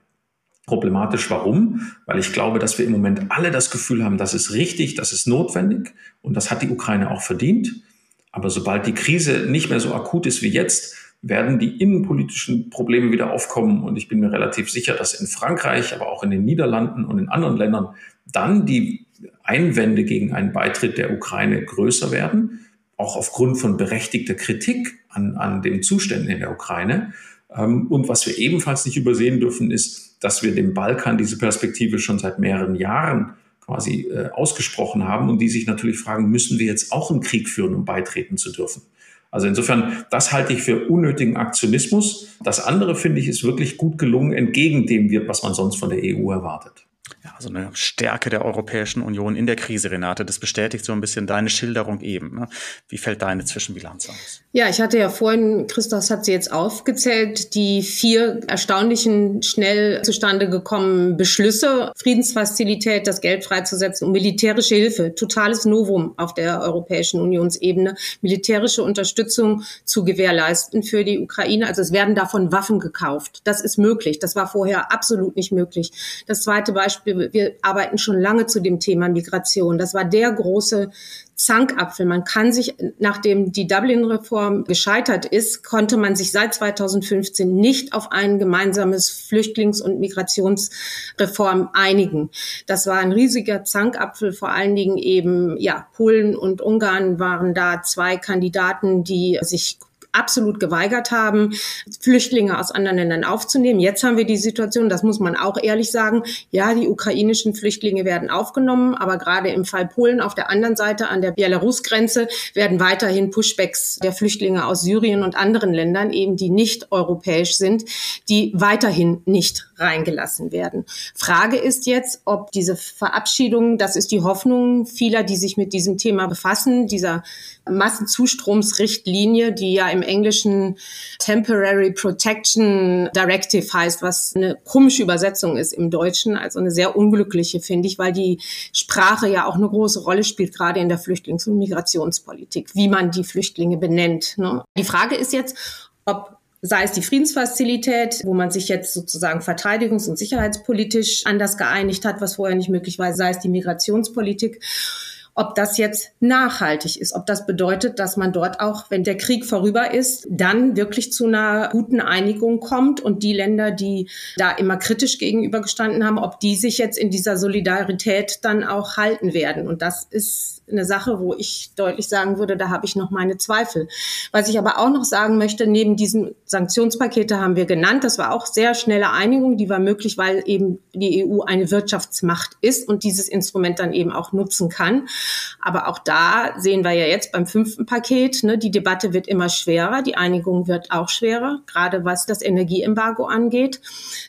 problematisch. Warum? Weil ich glaube, dass wir im Moment alle das Gefühl haben, das ist richtig, das ist notwendig und das hat die Ukraine auch verdient. Aber sobald die Krise nicht mehr so akut ist wie jetzt, werden die innenpolitischen Probleme wieder aufkommen. Und ich bin mir relativ sicher, dass in Frankreich, aber auch in den Niederlanden und in anderen Ländern dann die Einwände gegen einen Beitritt der Ukraine größer werden, auch aufgrund von berechtigter Kritik an, an den Zuständen in der Ukraine. Ähm, und was wir ebenfalls nicht übersehen dürfen, ist, dass wir dem Balkan diese Perspektive schon seit mehreren Jahren quasi äh, ausgesprochen haben und die sich natürlich fragen, müssen wir jetzt auch einen Krieg führen, um beitreten zu dürfen? Also insofern, das halte ich für unnötigen Aktionismus. Das andere finde ich ist wirklich gut gelungen, entgegen dem, was man sonst von der EU erwartet. Ja, so eine Stärke der Europäischen Union in der Krise, Renate. Das bestätigt so ein bisschen deine Schilderung eben. Ne? Wie fällt deine Zwischenbilanz aus? Ja, ich hatte ja vorhin, Christoph hat sie jetzt aufgezählt, die vier erstaunlichen, schnell zustande gekommenen Beschlüsse, Friedensfazilität, das Geld freizusetzen und militärische Hilfe, totales Novum auf der Europäischen Unionsebene, militärische Unterstützung zu gewährleisten für die Ukraine. Also es werden davon Waffen gekauft. Das ist möglich. Das war vorher absolut nicht möglich. Das zweite Beispiel, wir arbeiten schon lange zu dem Thema Migration. Das war der große Zankapfel. Man kann sich, nachdem die Dublin-Reform gescheitert ist, konnte man sich seit 2015 nicht auf ein gemeinsames Flüchtlings- und Migrationsreform einigen. Das war ein riesiger Zankapfel. Vor allen Dingen eben, ja, Polen und Ungarn waren da zwei Kandidaten, die sich absolut geweigert haben, Flüchtlinge aus anderen Ländern aufzunehmen. Jetzt haben wir die Situation, das muss man auch ehrlich sagen, ja, die ukrainischen Flüchtlinge werden aufgenommen, aber gerade im Fall Polen auf der anderen Seite an der Belarus-Grenze werden weiterhin Pushbacks der Flüchtlinge aus Syrien und anderen Ländern, eben die nicht europäisch sind, die weiterhin nicht reingelassen werden. Frage ist jetzt, ob diese Verabschiedung, das ist die Hoffnung vieler, die sich mit diesem Thema befassen, dieser Massenzustromsrichtlinie, die ja im Englischen Temporary Protection Directive heißt, was eine komische Übersetzung ist im Deutschen, also eine sehr unglückliche, finde ich, weil die Sprache ja auch eine große Rolle spielt, gerade in der Flüchtlings- und Migrationspolitik, wie man die Flüchtlinge benennt. Ne? Die Frage ist jetzt, ob sei es die Friedensfazilität, wo man sich jetzt sozusagen verteidigungs- und sicherheitspolitisch anders geeinigt hat, was vorher nicht möglich war, sei es die Migrationspolitik ob das jetzt nachhaltig ist, ob das bedeutet, dass man dort auch, wenn der Krieg vorüber ist, dann wirklich zu einer guten Einigung kommt und die Länder, die da immer kritisch gegenübergestanden haben, ob die sich jetzt in dieser Solidarität dann auch halten werden. Und das ist eine Sache, wo ich deutlich sagen würde, da habe ich noch meine Zweifel. Was ich aber auch noch sagen möchte, neben diesen Sanktionspakete haben wir genannt, das war auch sehr schnelle Einigung, die war möglich, weil eben die EU eine Wirtschaftsmacht ist und dieses Instrument dann eben auch nutzen kann. Aber auch da sehen wir ja jetzt beim fünften Paket, ne, die Debatte wird immer schwerer, die Einigung wird auch schwerer, gerade was das Energieembargo angeht.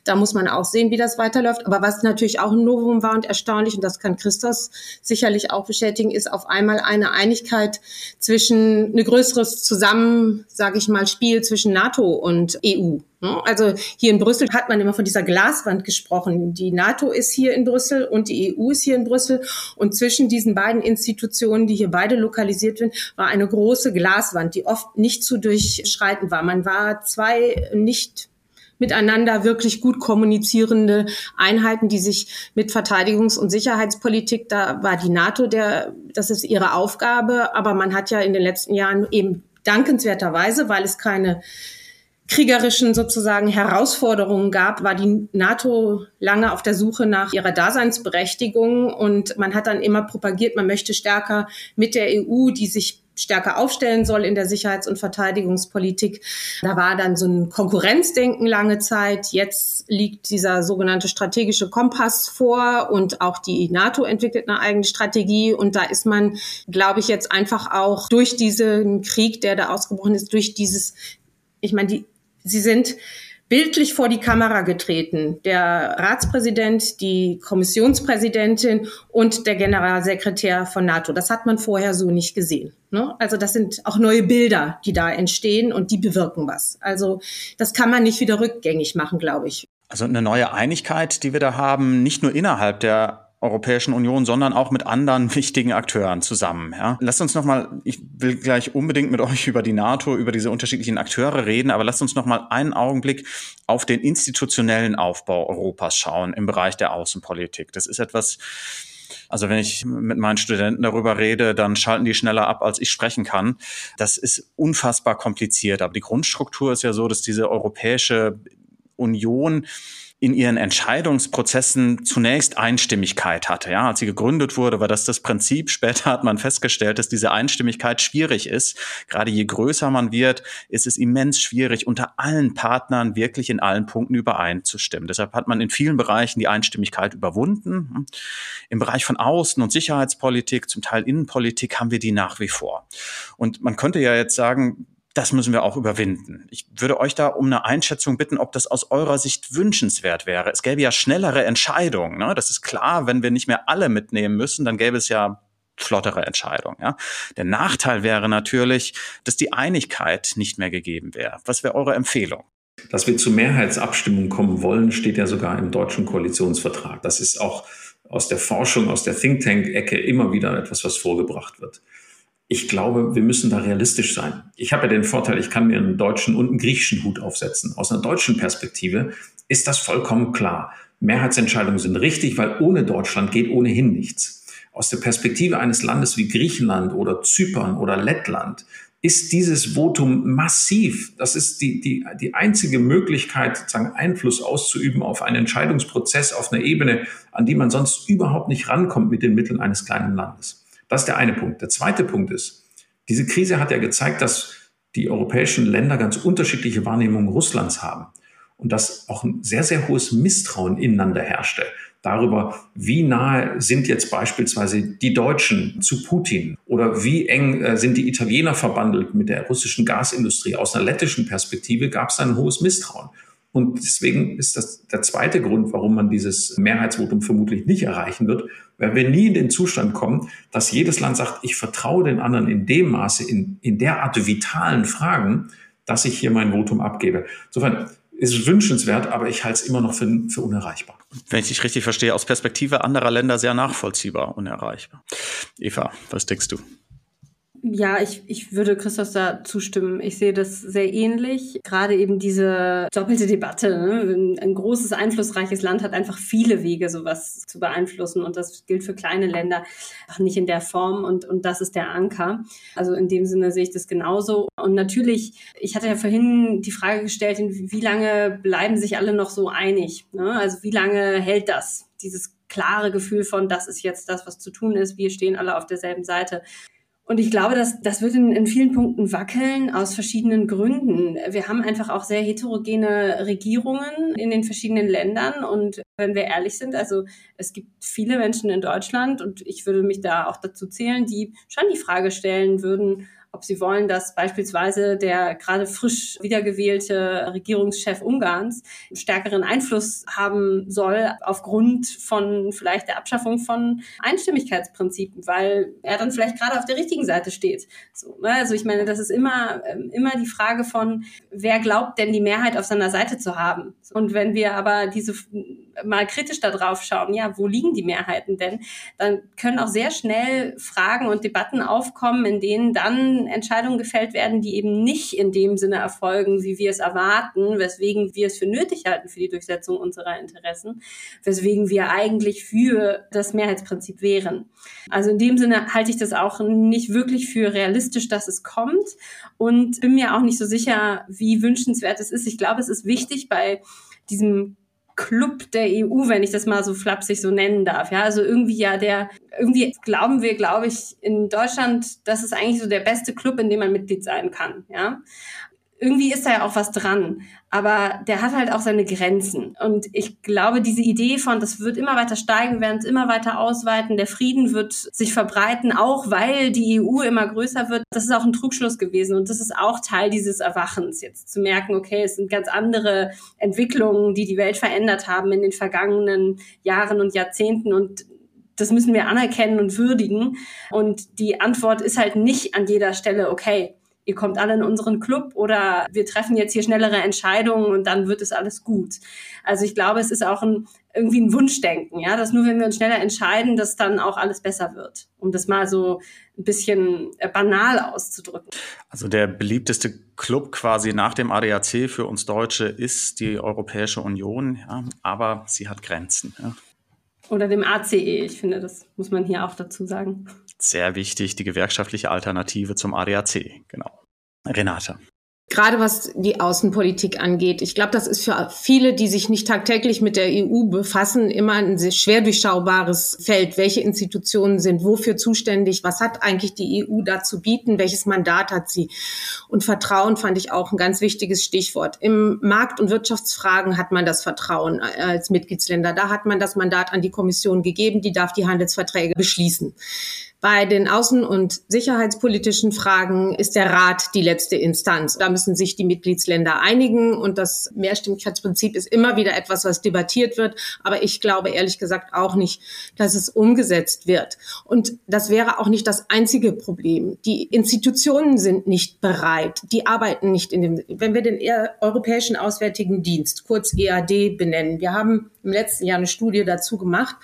Da muss man auch sehen, wie das weiterläuft. Aber was natürlich auch ein Novum war und erstaunlich, und das kann Christos sicherlich auch bestätigen, ist auf einmal eine Einigkeit zwischen, ein größeres Zusammen, sage ich mal, Spiel zwischen NATO und EU. Ne? Also hier in Brüssel hat man immer von dieser Glaswand gesprochen. Die NATO ist hier in Brüssel und die EU ist hier in Brüssel. Und zwischen diesen beiden Institutionen, die hier beide lokalisiert sind, war eine große Glaswand, die oft nicht zu durchschreiten war. Man war zwei nicht miteinander wirklich gut kommunizierende Einheiten, die sich mit Verteidigungs- und Sicherheitspolitik, da war die NATO der, das ist ihre Aufgabe, aber man hat ja in den letzten Jahren eben dankenswerterweise, weil es keine kriegerischen sozusagen Herausforderungen gab, war die NATO lange auf der Suche nach ihrer Daseinsberechtigung und man hat dann immer propagiert, man möchte stärker mit der EU, die sich stärker aufstellen soll in der Sicherheits- und Verteidigungspolitik. Da war dann so ein Konkurrenzdenken lange Zeit. Jetzt liegt dieser sogenannte strategische Kompass vor und auch die NATO entwickelt eine eigene Strategie. Und da ist man, glaube ich, jetzt einfach auch durch diesen Krieg, der da ausgebrochen ist, durch dieses, ich meine, die, sie sind bildlich vor die Kamera getreten. Der Ratspräsident, die Kommissionspräsidentin und der Generalsekretär von NATO. Das hat man vorher so nicht gesehen. Ne? Also das sind auch neue Bilder, die da entstehen und die bewirken was. Also das kann man nicht wieder rückgängig machen, glaube ich. Also eine neue Einigkeit, die wir da haben, nicht nur innerhalb der Europäischen Union, sondern auch mit anderen [LAUGHS] wichtigen Akteuren zusammen. Ja. Lasst uns nochmal, ich will gleich unbedingt mit euch [LAUGHS] über die NATO, über diese unterschiedlichen Akteure reden, aber lasst uns nochmal einen Augenblick auf den institutionellen Aufbau Europas schauen im Bereich der Außenpolitik. Das ist etwas, also wenn ich mit meinen Studenten darüber rede, dann schalten die schneller ab, als ich sprechen kann. Das ist unfassbar kompliziert. Aber die Grundstruktur ist ja so, dass diese Europäische Union in ihren Entscheidungsprozessen zunächst Einstimmigkeit hatte. Ja, als sie gegründet wurde, war das das Prinzip. Später hat man festgestellt, dass diese Einstimmigkeit schwierig ist. Gerade je größer man wird, ist es immens schwierig, unter allen Partnern wirklich in allen Punkten übereinzustimmen. Deshalb hat man in vielen Bereichen die Einstimmigkeit überwunden. Im Bereich von Außen- und Sicherheitspolitik, zum Teil Innenpolitik, haben wir die nach wie vor. Und man könnte ja jetzt sagen, das müssen wir auch überwinden. Ich würde euch da um eine Einschätzung bitten, ob das aus eurer Sicht wünschenswert wäre. Es gäbe ja schnellere Entscheidungen. Ne? Das ist klar, wenn wir nicht mehr alle mitnehmen müssen, dann gäbe es ja flottere Entscheidungen. Ja? Der Nachteil wäre natürlich, dass die Einigkeit nicht mehr gegeben wäre. Was wäre eure Empfehlung? Dass wir zu Mehrheitsabstimmungen kommen wollen, steht ja sogar im deutschen Koalitionsvertrag. Das ist auch aus der Forschung, aus der Think Tank-Ecke immer wieder etwas, was vorgebracht wird ich glaube, wir müssen da realistisch sein. Ich habe ja den Vorteil, ich kann mir einen deutschen und einen griechischen Hut aufsetzen. Aus einer deutschen Perspektive ist das vollkommen klar. Mehrheitsentscheidungen sind richtig, weil ohne Deutschland geht ohnehin nichts. Aus der Perspektive eines Landes wie Griechenland oder Zypern oder Lettland ist dieses Votum massiv. Das ist die, die, die einzige Möglichkeit, sozusagen Einfluss auszuüben auf einen Entscheidungsprozess auf einer Ebene, an die man sonst überhaupt nicht rankommt mit den Mitteln eines kleinen Landes. Das ist der eine Punkt. Der zweite Punkt ist, diese Krise hat ja gezeigt, dass die europäischen Länder ganz unterschiedliche Wahrnehmungen Russlands haben und dass auch ein sehr, sehr hohes Misstrauen ineinander herrschte darüber, wie nahe sind jetzt beispielsweise die Deutschen zu Putin oder wie eng äh, sind die Italiener verbandelt mit der russischen Gasindustrie. Aus einer lettischen Perspektive gab es ein hohes Misstrauen. Und deswegen ist das der zweite Grund, warum man dieses Mehrheitsvotum vermutlich nicht erreichen wird, weil wir nie in den Zustand kommen, dass jedes Land sagt, ich vertraue den anderen in dem Maße, in, in derart vitalen Fragen, dass ich hier mein Votum abgebe. Insofern ist es wünschenswert, aber ich halte es immer noch für, für unerreichbar. Wenn ich dich richtig verstehe, aus Perspektive anderer Länder sehr nachvollziehbar, unerreichbar. Eva, was denkst du? Ja, ich, ich würde Christoph da zustimmen. Ich sehe das sehr ähnlich. Gerade eben diese doppelte Debatte. Ne? Ein großes, einflussreiches Land hat einfach viele Wege, sowas zu beeinflussen. Und das gilt für kleine Länder auch nicht in der Form. Und, und das ist der Anker. Also in dem Sinne sehe ich das genauso. Und natürlich, ich hatte ja vorhin die Frage gestellt, wie lange bleiben sich alle noch so einig? Ne? Also wie lange hält das? Dieses klare Gefühl von, das ist jetzt das, was zu tun ist. Wir stehen alle auf derselben Seite. Und ich glaube, dass das wird in, in vielen Punkten wackeln aus verschiedenen Gründen. Wir haben einfach auch sehr heterogene Regierungen in den verschiedenen Ländern. Und wenn wir ehrlich sind, also es gibt viele Menschen in Deutschland und ich würde mich da auch dazu zählen, die schon die Frage stellen würden, ob sie wollen, dass beispielsweise der gerade frisch wiedergewählte Regierungschef Ungarns stärkeren Einfluss haben soll aufgrund von vielleicht der Abschaffung von Einstimmigkeitsprinzipien, weil er dann vielleicht gerade auf der richtigen Seite steht. So, ne? Also ich meine, das ist immer, ähm, immer die Frage von, wer glaubt denn die Mehrheit auf seiner Seite zu haben? Und wenn wir aber diese mal kritisch da drauf schauen, ja, wo liegen die Mehrheiten denn, dann können auch sehr schnell Fragen und Debatten aufkommen, in denen dann Entscheidungen gefällt werden, die eben nicht in dem Sinne erfolgen, wie wir es erwarten, weswegen wir es für nötig halten für die Durchsetzung unserer Interessen, weswegen wir eigentlich für das Mehrheitsprinzip wären. Also in dem Sinne halte ich das auch nicht wirklich für realistisch, dass es kommt und bin mir auch nicht so sicher, wie wünschenswert es ist. Ich glaube, es ist wichtig bei diesem Club der EU, wenn ich das mal so flapsig so nennen darf. Ja, also irgendwie ja der, irgendwie glauben wir, glaube ich, in Deutschland, das ist eigentlich so der beste Club, in dem man Mitglied sein kann. Ja, irgendwie ist da ja auch was dran, aber der hat halt auch seine Grenzen. Und ich glaube, diese Idee von, das wird immer weiter steigen, werden es immer weiter ausweiten, der Frieden wird sich verbreiten, auch weil die EU immer größer wird, das ist auch ein Trugschluss gewesen. Und das ist auch Teil dieses Erwachens, jetzt zu merken, okay, es sind ganz andere Entwicklungen, die die Welt verändert haben in den vergangenen Jahren und Jahrzehnten. Und das müssen wir anerkennen und würdigen. Und die Antwort ist halt nicht an jeder Stelle, okay, ihr kommt alle in unseren Club oder wir treffen jetzt hier schnellere Entscheidungen und dann wird es alles gut. Also ich glaube, es ist auch ein, irgendwie ein Wunschdenken, ja, dass nur wenn wir uns schneller entscheiden, dass dann auch alles besser wird, um das mal so ein bisschen äh, banal auszudrücken. Also der beliebteste Club quasi nach dem ADAC für uns Deutsche ist die Europäische Union, ja, aber sie hat Grenzen. Ja. Oder dem ACE, ich finde, das muss man hier auch dazu sagen sehr wichtig, die gewerkschaftliche Alternative zum ADAC. Genau. Renate. Gerade was die Außenpolitik angeht. Ich glaube, das ist für viele, die sich nicht tagtäglich mit der EU befassen, immer ein sehr schwer durchschaubares Feld. Welche Institutionen sind wofür zuständig? Was hat eigentlich die EU da zu bieten? Welches Mandat hat sie? Und Vertrauen fand ich auch ein ganz wichtiges Stichwort. Im Markt- und Wirtschaftsfragen hat man das Vertrauen als Mitgliedsländer. Da hat man das Mandat an die Kommission gegeben. Die darf die Handelsverträge beschließen. Bei den außen- und sicherheitspolitischen Fragen ist der Rat die letzte Instanz. Da müssen sich die Mitgliedsländer einigen und das Mehrstimmigkeitsprinzip ist immer wieder etwas, was debattiert wird. Aber ich glaube ehrlich gesagt auch nicht, dass es umgesetzt wird. Und das wäre auch nicht das einzige Problem. Die Institutionen sind nicht bereit. Die arbeiten nicht in dem, wenn wir den Europäischen Auswärtigen Dienst, kurz EAD benennen. Wir haben im letzten Jahr eine Studie dazu gemacht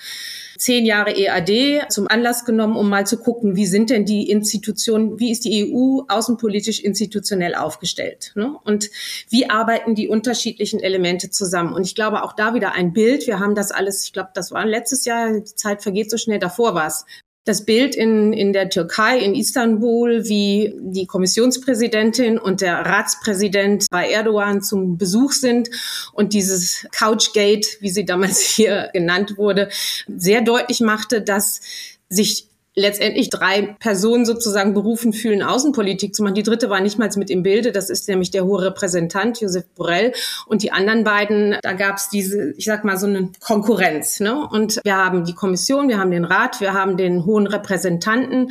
zehn Jahre EAD zum Anlass genommen, um mal zu gucken, wie sind denn die Institutionen, wie ist die EU außenpolitisch institutionell aufgestellt ne? und wie arbeiten die unterschiedlichen Elemente zusammen. Und ich glaube auch da wieder ein Bild. Wir haben das alles, ich glaube, das war letztes Jahr, die Zeit vergeht so schnell, davor war es das Bild in, in der Türkei, in Istanbul, wie die Kommissionspräsidentin und der Ratspräsident bei Erdogan zum Besuch sind und dieses Couchgate, wie sie damals [LAUGHS] hier genannt wurde, sehr deutlich machte, dass sich letztendlich drei Personen sozusagen berufen fühlen, Außenpolitik zu machen. Die dritte war nicht mal mit im Bilde, das ist nämlich der hohe Repräsentant Josef Borrell. Und die anderen beiden, da gab es diese, ich sag mal, so eine Konkurrenz. Ne? Und wir haben die Kommission, wir haben den Rat, wir haben den hohen Repräsentanten.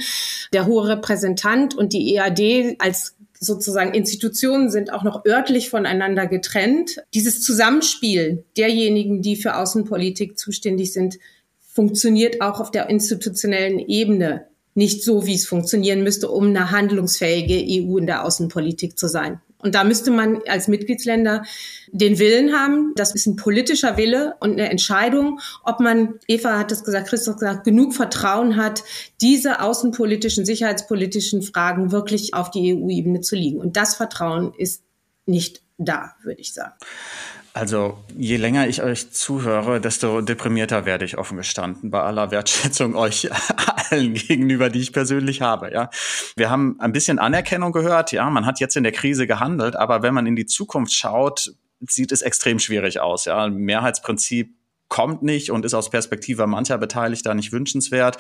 Der hohe Repräsentant und die EAD als sozusagen Institutionen sind auch noch örtlich voneinander getrennt. Dieses Zusammenspiel derjenigen, die für Außenpolitik zuständig sind, funktioniert auch auf der institutionellen Ebene nicht so, wie es funktionieren müsste, um eine handlungsfähige EU in der Außenpolitik zu sein. Und da müsste man als Mitgliedsländer den Willen haben. Das ist ein politischer Wille und eine Entscheidung, ob man, Eva hat das gesagt, Christoph gesagt, genug Vertrauen hat, diese außenpolitischen, sicherheitspolitischen Fragen wirklich auf die EU-Ebene zu liegen. Und das Vertrauen ist nicht da, würde ich sagen. Also je länger ich euch zuhöre, desto deprimierter werde ich offen gestanden, bei aller Wertschätzung [LAUGHS] euch allen gegenüber, die ich persönlich habe. Ja, wir haben ein bisschen Anerkennung gehört. Ja, man hat jetzt in der Krise gehandelt, aber wenn man in die Zukunft schaut, sieht es extrem schwierig aus. Ja, Mehrheitsprinzip kommt nicht und ist aus Perspektive mancher Beteiligter nicht wünschenswert.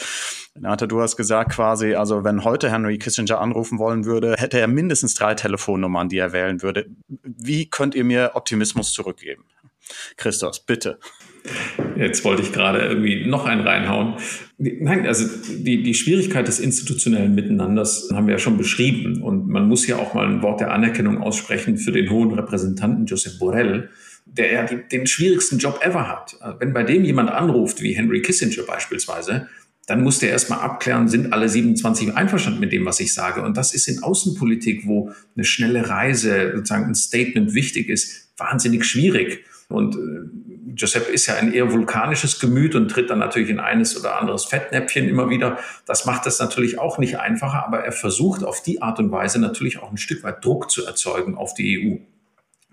Renate, du hast gesagt quasi, also wenn heute Henry Kissinger anrufen wollen würde, hätte er mindestens drei Telefonnummern, die er wählen würde. Wie könnt ihr mir Optimismus zurückgeben? Christos, bitte. Jetzt wollte ich gerade irgendwie noch einen reinhauen. Nein, also die, die Schwierigkeit des institutionellen Miteinanders haben wir ja schon beschrieben. Und man muss ja auch mal ein Wort der Anerkennung aussprechen für den hohen Repräsentanten Josep Borrell, der ja die, den schwierigsten Job ever hat. Also wenn bei dem jemand anruft, wie Henry Kissinger beispielsweise, dann muss der erstmal abklären, sind alle 27 einverstanden mit dem, was ich sage. Und das ist in Außenpolitik, wo eine schnelle Reise, sozusagen ein Statement wichtig ist, wahnsinnig schwierig. Und äh, Giuseppe ist ja ein eher vulkanisches Gemüt und tritt dann natürlich in eines oder anderes Fettnäpfchen immer wieder. Das macht das natürlich auch nicht einfacher, aber er versucht auf die Art und Weise natürlich auch ein Stück weit Druck zu erzeugen auf die EU.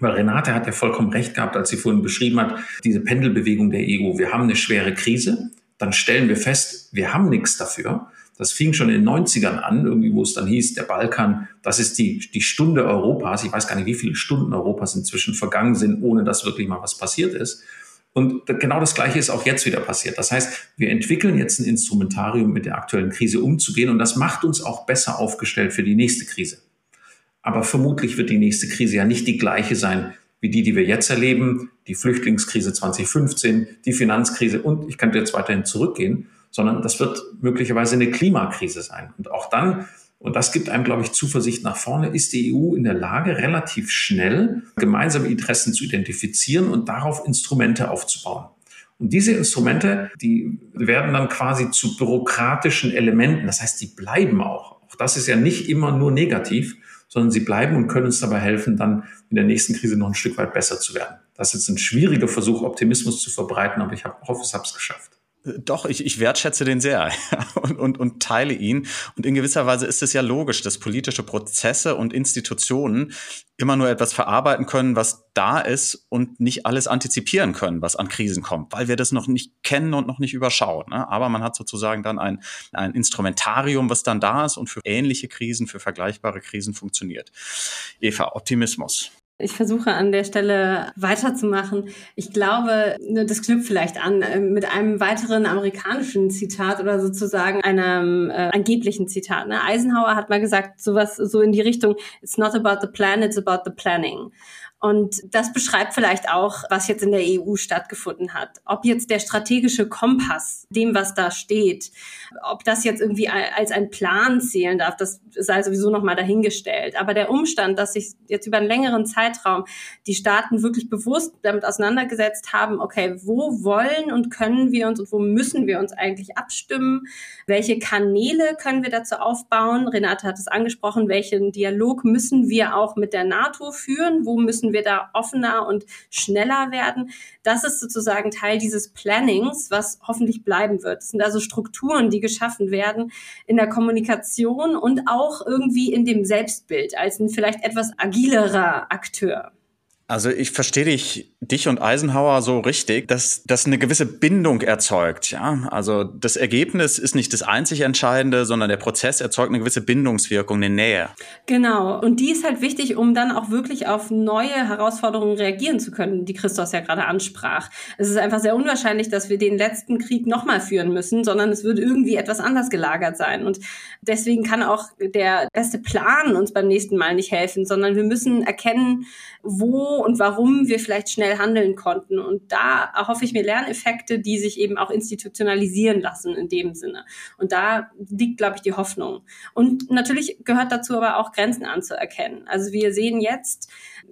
Weil Renate hat ja vollkommen recht gehabt, als sie vorhin beschrieben hat, diese Pendelbewegung der EU. Wir haben eine schwere Krise, dann stellen wir fest, wir haben nichts dafür. Das fing schon in den 90ern an, irgendwie, wo es dann hieß, der Balkan, das ist die, die Stunde Europas. Ich weiß gar nicht, wie viele Stunden Europas inzwischen vergangen sind, ohne dass wirklich mal was passiert ist. Und genau das Gleiche ist auch jetzt wieder passiert. Das heißt, wir entwickeln jetzt ein Instrumentarium, mit der aktuellen Krise umzugehen. Und das macht uns auch besser aufgestellt für die nächste Krise. Aber vermutlich wird die nächste Krise ja nicht die gleiche sein wie die, die wir jetzt erleben, die Flüchtlingskrise 2015, die Finanzkrise und ich könnte jetzt weiterhin zurückgehen, sondern das wird möglicherweise eine Klimakrise sein. Und auch dann, und das gibt einem, glaube ich, Zuversicht nach vorne, ist die EU in der Lage, relativ schnell gemeinsame Interessen zu identifizieren und darauf Instrumente aufzubauen. Und diese Instrumente, die werden dann quasi zu bürokratischen Elementen. Das heißt, die bleiben auch. Auch das ist ja nicht immer nur negativ, sondern sie bleiben und können uns dabei helfen, dann in der nächsten Krise noch ein Stück weit besser zu werden. Das ist jetzt ein schwieriger Versuch, Optimismus zu verbreiten, aber ich hoffe, ich habe es geschafft. Doch, ich, ich wertschätze den sehr [LAUGHS] und, und, und teile ihn. Und in gewisser Weise ist es ja logisch, dass politische Prozesse und Institutionen immer nur etwas verarbeiten können, was da ist und nicht alles antizipieren können, was an Krisen kommt, weil wir das noch nicht kennen und noch nicht überschauen. Ne? Aber man hat sozusagen dann ein, ein Instrumentarium, was dann da ist und für ähnliche Krisen, für vergleichbare Krisen funktioniert. Eva, Optimismus. Ich versuche an der Stelle weiterzumachen. Ich glaube, das knüpft vielleicht an äh, mit einem weiteren amerikanischen Zitat oder sozusagen einem äh, angeblichen Zitat. Ne? Eisenhower hat mal gesagt, sowas so in die Richtung, it's not about the plan, it's about the planning. Und das beschreibt vielleicht auch, was jetzt in der EU stattgefunden hat. Ob jetzt der strategische Kompass, dem, was da steht, ob das jetzt irgendwie als ein Plan zählen darf, das sei sowieso nochmal dahingestellt. Aber der Umstand, dass sich jetzt über einen längeren Zeitraum die Staaten wirklich bewusst damit auseinandergesetzt haben, okay, wo wollen und können wir uns und wo müssen wir uns eigentlich abstimmen? Welche Kanäle können wir dazu aufbauen? Renate hat es angesprochen, welchen Dialog müssen wir auch mit der NATO führen? Wo müssen wir da offener und schneller werden. Das ist sozusagen Teil dieses Plannings, was hoffentlich bleiben wird. Es sind also Strukturen, die geschaffen werden in der Kommunikation und auch irgendwie in dem Selbstbild als ein vielleicht etwas agilerer Akteur. Also ich verstehe dich, dich und Eisenhower so richtig, dass das eine gewisse Bindung erzeugt. Ja, also das Ergebnis ist nicht das einzig Entscheidende, sondern der Prozess erzeugt eine gewisse Bindungswirkung, eine Nähe. Genau. Und die ist halt wichtig, um dann auch wirklich auf neue Herausforderungen reagieren zu können, die Christos ja gerade ansprach. Es ist einfach sehr unwahrscheinlich, dass wir den letzten Krieg nochmal führen müssen, sondern es wird irgendwie etwas anders gelagert sein. Und deswegen kann auch der beste Plan uns beim nächsten Mal nicht helfen, sondern wir müssen erkennen, wo und warum wir vielleicht schnell handeln konnten. Und da erhoffe ich mir Lerneffekte, die sich eben auch institutionalisieren lassen in dem Sinne. Und da liegt, glaube ich, die Hoffnung. Und natürlich gehört dazu aber auch Grenzen anzuerkennen. Also wir sehen jetzt,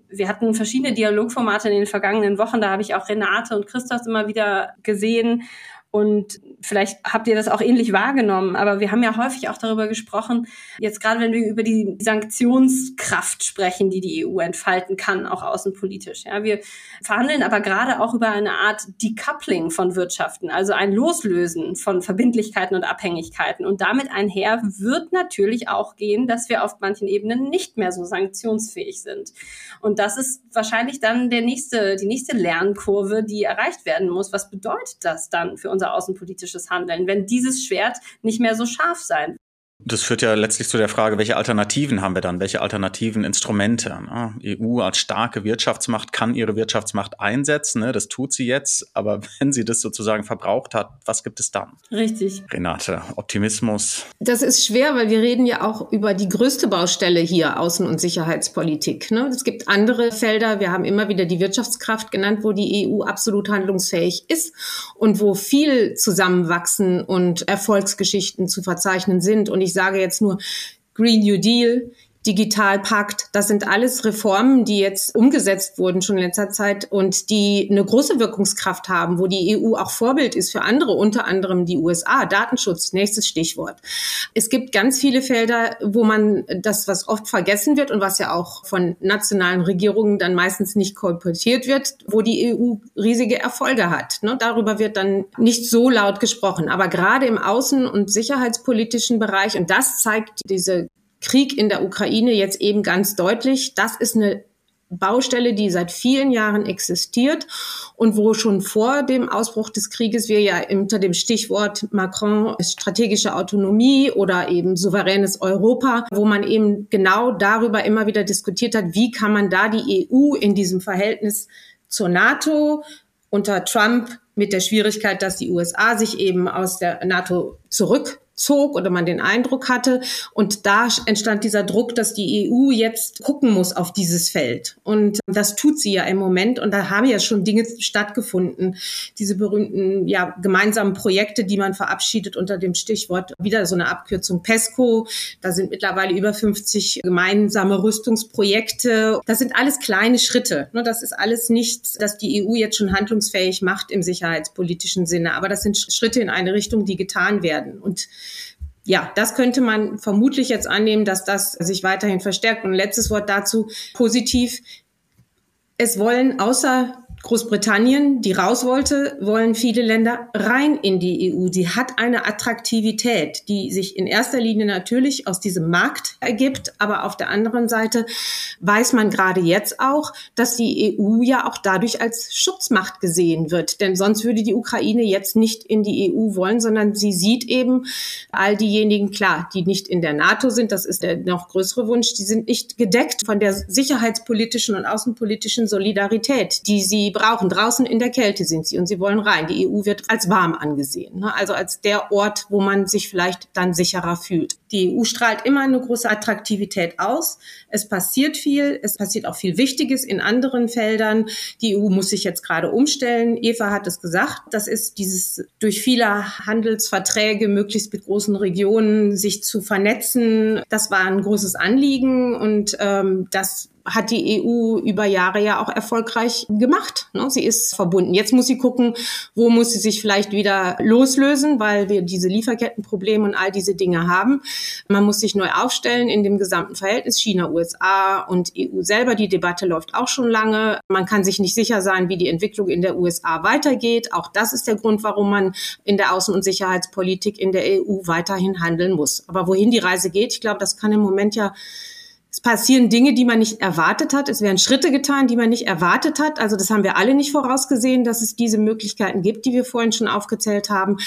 wir hatten verschiedene Dialogformate in den vergangenen Wochen. Da habe ich auch Renate und Christoph immer wieder gesehen Und vielleicht habt ihr das auch ähnlich wahrgenommen, aber wir haben ja häufig auch darüber gesprochen, jetzt gerade wenn wir über die Sanktionskraft sprechen, die die EU entfalten kann, auch außenpolitisch. Ja, wir verhandeln aber gerade auch über eine Art Decoupling von Wirtschaften, also ein Loslösen von Verbindlichkeiten und Abhängigkeiten. Und damit einher wird natürlich auch gehen, dass wir auf manchen Ebenen nicht mehr so sanktionsfähig sind. Und das ist wahrscheinlich dann der nächste, die nächste Lernkurve, die erreicht werden muss. Was bedeutet das dann für unser außenpolitisches Handeln, wenn dieses Schwert nicht mehr so scharf sein das führt ja letztlich zu der Frage, welche Alternativen haben wir dann? Welche alternativen Instrumente? Ne? EU als starke Wirtschaftsmacht kann ihre Wirtschaftsmacht einsetzen. Ne? Das tut sie jetzt. Aber [LAUGHS] wenn sie das sozusagen verbraucht hat, was gibt es dann? Richtig. Renate, Optimismus. Das ist schwer, weil wir reden ja auch über die größte Baustelle hier, Außen- und Sicherheitspolitik. Ne? Es gibt andere Felder. Wir haben immer wieder die Wirtschaftskraft genannt, wo die EU absolut handlungsfähig ist und wo viel zusammenwachsen und Erfolgsgeschichten zu verzeichnen sind. Und ich ich sage jetzt nur Green New Deal, Digitalpakt, das sind alles Reformen, die jetzt umgesetzt wurden schon in letzter Zeit und die eine große Wirkungskraft haben, wo die EU auch Vorbild ist für andere, unter anderem die USA. Datenschutz, nächstes Stichwort. Es gibt ganz viele Felder, wo man das, was oft vergessen wird und was ja auch von nationalen Regierungen dann meistens nicht kolportiert wird, wo die EU riesige Erfolge hat. Ne? Darüber wird dann nicht so laut gesprochen. Aber gerade im außen- und sicherheitspolitischen Bereich, und das zeigt diese Krieg in der Ukraine jetzt eben ganz deutlich. Das ist eine Baustelle, die seit vielen Jahren existiert und wo schon vor dem Ausbruch des Krieges wir ja unter dem Stichwort Macron strategische Autonomie oder eben souveränes Europa, wo man eben genau darüber immer wieder diskutiert hat, wie kann man da die EU in diesem Verhältnis zur NATO unter Trump mit der Schwierigkeit, dass die USA sich eben aus der NATO zurück zog oder man den Eindruck hatte. Und da entstand dieser Druck, dass die EU jetzt gucken muss auf dieses Feld. Und das tut sie ja im Moment. Und da haben ja schon Dinge stattgefunden. Diese berühmten, ja, gemeinsamen Projekte, die man verabschiedet unter dem Stichwort wieder so eine Abkürzung PESCO. Da sind mittlerweile über 50 gemeinsame Rüstungsprojekte. Das sind alles kleine Schritte. Das ist alles nichts, das die EU jetzt schon handlungsfähig macht im sicherheitspolitischen Sinne. Aber das sind Schritte in eine Richtung, die getan werden. Und ja, das könnte man vermutlich jetzt annehmen, dass das sich weiterhin verstärkt. Und letztes Wort dazu, positiv. Es wollen außer Großbritannien, die raus wollte, wollen viele Länder rein in die EU. Sie hat eine Attraktivität, die sich in erster Linie natürlich aus diesem Markt ergibt, aber auf der anderen Seite weiß man gerade jetzt auch, dass die EU ja auch dadurch als Schutzmacht gesehen wird. Denn sonst würde die Ukraine jetzt nicht in die EU wollen, sondern sie sieht eben all diejenigen, klar, die nicht in der NATO sind, das ist der noch größere Wunsch, die sind nicht gedeckt von der sicherheitspolitischen und außenpolitischen Solidarität, die sie die brauchen. Draußen in der Kälte sind sie und sie wollen rein. Die EU wird als warm angesehen, ne? also als der Ort, wo man sich vielleicht dann sicherer fühlt. Die EU strahlt immer eine große Attraktivität aus. Es passiert viel, es passiert auch viel Wichtiges in anderen Feldern. Die EU muss sich jetzt gerade umstellen. Eva hat es gesagt, das ist dieses durch viele Handelsverträge möglichst mit großen Regionen sich zu vernetzen. Das war ein großes Anliegen und ähm, das hat die EU über Jahre ja auch erfolgreich gemacht. Ne? Sie ist verbunden. Jetzt muss sie gucken, wo muss sie sich vielleicht wieder loslösen, weil wir diese Lieferkettenprobleme und all diese Dinge haben. Man muss sich neu aufstellen in dem gesamten Verhältnis China, USA und EU selber. Die Debatte läuft auch schon lange. Man kann sich nicht sicher sein, wie die Entwicklung in der USA weitergeht. Auch das ist der Grund, warum man in der Außen- und Sicherheitspolitik in der EU weiterhin handeln muss. Aber wohin die Reise geht, ich glaube, das kann im Moment ja es passieren Dinge, die man nicht erwartet hat. Es werden Schritte getan, die man nicht erwartet hat. Also das haben wir alle nicht vorausgesehen, dass es diese Möglichkeiten gibt, die wir vorhin schon aufgezählt haben.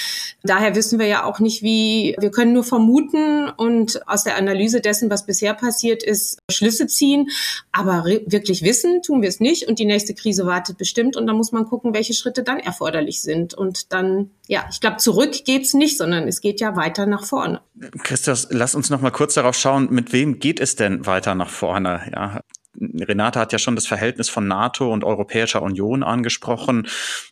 Daher wissen wir ja auch nicht, wie, wir können nur vermuten und aus der Analyse dessen, was bisher passiert ist, Schlüsse ziehen. Aber wirklich wissen tun wir es nicht. Und die nächste Krise wartet bestimmt. Und da muss man gucken, welche Schritte dann erforderlich sind. Und dann, ja, ich glaube, zurück geht's nicht, sondern es geht ja weiter nach vorne. Christus, lass uns noch mal kurz darauf schauen, mit wem geht es denn weiter? Weiter nach vorne. Ja. Renate hat ja schon das Verhältnis von NATO und Europäischer Union angesprochen.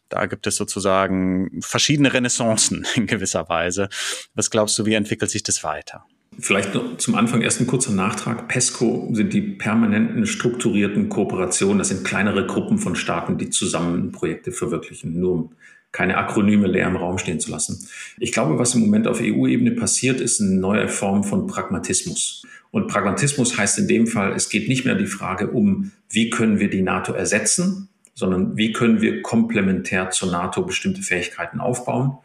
Da gibt es sozusagen verschiedene Renaissancen [LAUGHS] in gewisser Weise. Was glaubst du, wie entwickelt sich das weiter? Vielleicht noch zum Anfang erst ein kurzer Nachtrag. PESCO sind die permanenten strukturierten Kooperationen. Das sind kleinere Gruppen von Staaten, die zusammen Projekte verwirklichen. Nur um keine Akronyme leer im Raum stehen zu lassen. Ich glaube, was im Moment auf EU-Ebene passiert, ist eine neue Form von Pragmatismus. Und Pragmatismus heißt in dem Fall, es geht nicht mehr die Frage um, wie können wir die NATO ersetzen, sondern wie können wir komplementär zur NATO bestimmte Fähigkeiten aufbauen.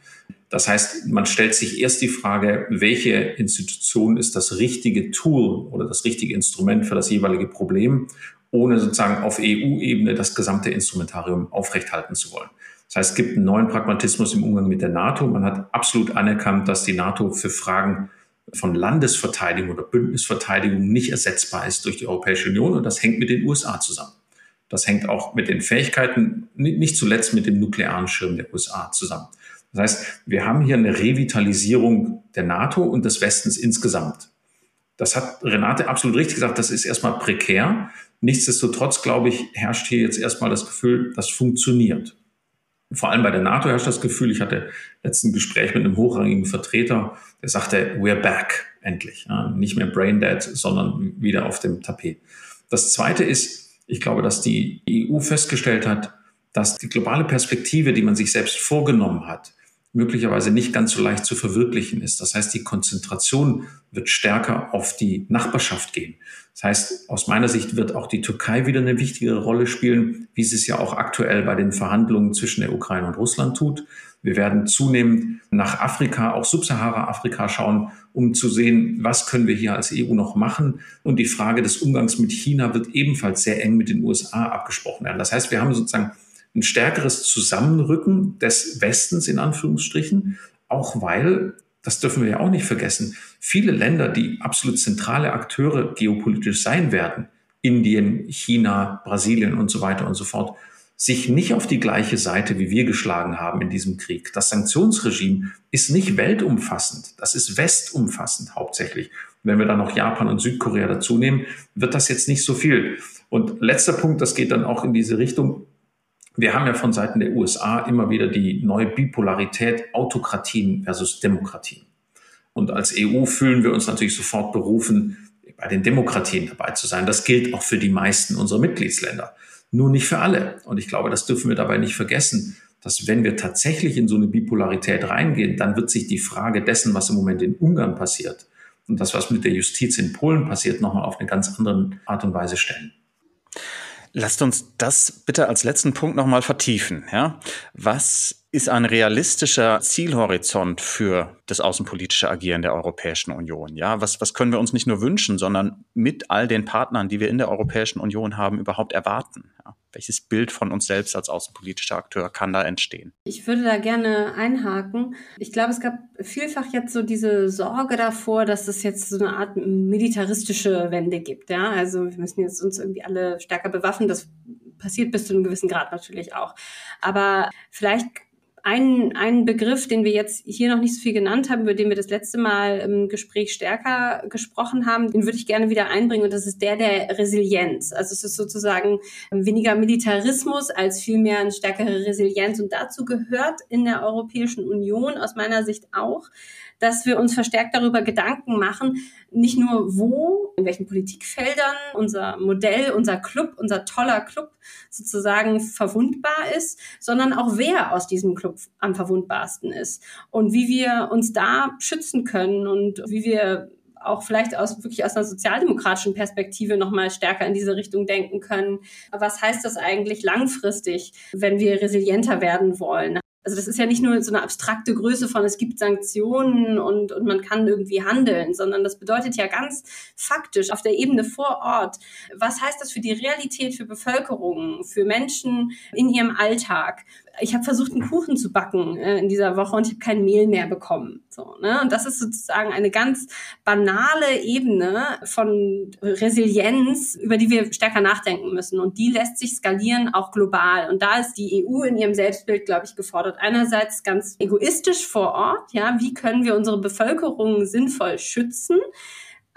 Das heißt, man stellt sich erst die Frage, welche Institution ist das richtige Tool oder das richtige Instrument für das jeweilige Problem, ohne sozusagen auf EU-Ebene das gesamte Instrumentarium aufrechthalten zu wollen. Das heißt, es gibt einen neuen Pragmatismus im Umgang mit der NATO. Man hat absolut anerkannt, dass die NATO für Fragen von Landesverteidigung oder Bündnisverteidigung nicht ersetzbar ist durch die Europäische Union und das hängt mit den USA zusammen. Das hängt auch mit den Fähigkeiten, nicht zuletzt mit dem nuklearen Schirm der USA zusammen. Das heißt, wir haben hier eine Revitalisierung der NATO und des Westens insgesamt. Das hat Renate absolut richtig gesagt, das ist erstmal prekär. Nichtsdestotrotz, glaube ich, herrscht hier jetzt erstmal das Gefühl, das funktioniert. Vor allem bei der NATO herrscht das Gefühl, ich hatte letzten Gespräch mit einem hochrangigen Vertreter, der sagte, we're back, endlich. Ja, nicht mehr brain dead, sondern wieder auf dem Tapet. Das zweite ist, ich glaube, dass die EU festgestellt hat, dass die globale Perspektive, die man sich selbst vorgenommen hat, möglicherweise nicht ganz so leicht zu verwirklichen ist. Das heißt, die Konzentration wird stärker auf die Nachbarschaft gehen. Das heißt, aus meiner Sicht wird auch die Türkei wieder eine wichtigere Rolle spielen, wie sie es ja auch aktuell bei den Verhandlungen zwischen der Ukraine und Russland tut. Wir werden zunehmend nach Afrika, auch Subsahara-Afrika schauen, um zu sehen, was können wir hier als EU noch machen. Und die Frage des Umgangs mit China wird ebenfalls sehr eng mit den USA abgesprochen werden. Das heißt, wir haben sozusagen ein stärkeres Zusammenrücken des Westens in Anführungsstrichen, auch weil das dürfen wir ja auch nicht vergessen, viele Länder, die absolut zentrale Akteure geopolitisch sein werden, Indien, China, Brasilien und so weiter und so fort, sich nicht auf die gleiche Seite wie wir geschlagen haben in diesem Krieg. Das Sanktionsregime ist nicht weltumfassend, das ist westumfassend hauptsächlich. Wenn wir dann noch Japan und Südkorea dazu nehmen, wird das jetzt nicht so viel. Und letzter Punkt, das geht dann auch in diese Richtung. Wir haben ja von Seiten der USA immer wieder die neue Bipolarität Autokratien versus Demokratien. Und als EU fühlen wir uns natürlich sofort berufen, bei den Demokratien dabei zu sein. Das gilt auch für die meisten unserer Mitgliedsländer. Nur nicht für alle. Und ich glaube, das dürfen wir dabei nicht vergessen, dass wenn wir tatsächlich in so eine Bipolarität reingehen, dann wird sich die Frage dessen, was im Moment in Ungarn passiert und das, was mit der Justiz in Polen passiert, nochmal auf eine ganz andere Art und Weise stellen. Lasst uns das bitte als letzten Punkt nochmal vertiefen. Ja? Was ist ein realistischer Zielhorizont für das außenpolitische Agieren der Europäischen Union? Ja, was, was können wir uns nicht nur wünschen, sondern mit all den Partnern, die wir in der Europäischen Union haben, überhaupt erwarten? Ja? Welches Bild von uns selbst als außenpolitischer Akteur kann da entstehen? Ich würde da gerne einhaken. Ich glaube, es gab vielfach jetzt so diese Sorge davor, dass es jetzt so eine Art militaristische Wende gibt. Ja, also wir müssen jetzt uns irgendwie alle stärker bewaffnen. Das passiert bis zu einem gewissen Grad natürlich auch. Aber vielleicht ein, ein Begriff, den wir jetzt hier noch nicht so viel genannt haben, über den wir das letzte Mal im Gespräch stärker gesprochen haben, den würde ich gerne wieder einbringen und das ist der der Resilienz. Also es ist sozusagen weniger Militarismus als vielmehr eine stärkere Resilienz und dazu gehört in der Europäischen Union aus meiner Sicht auch, dass wir uns verstärkt darüber Gedanken machen, nicht nur wo, in welchen Politikfeldern unser Modell, unser Club, unser toller Club sozusagen verwundbar ist, sondern auch wer aus diesem Club am verwundbarsten ist und wie wir uns da schützen können und wie wir auch vielleicht aus wirklich aus einer sozialdemokratischen Perspektive noch mal stärker in diese Richtung denken können. Was heißt das eigentlich langfristig, wenn wir resilienter werden wollen? Also das ist ja nicht nur so eine abstrakte Größe von, es gibt Sanktionen und, und man kann irgendwie handeln, sondern das bedeutet ja ganz faktisch auf der Ebene vor Ort, was heißt das für die Realität, für Bevölkerungen, für Menschen in ihrem Alltag? Ich habe versucht, einen Kuchen zu backen äh, in dieser Woche und ich habe kein Mehl mehr bekommen. So, ne? Und das ist sozusagen eine ganz banale Ebene von Resilienz, über die wir stärker nachdenken müssen. Und die lässt sich skalieren, auch global. Und da ist die EU in ihrem Selbstbild, glaube ich, gefordert. Einerseits ganz egoistisch vor Ort, ja, wie können wir unsere Bevölkerung sinnvoll schützen?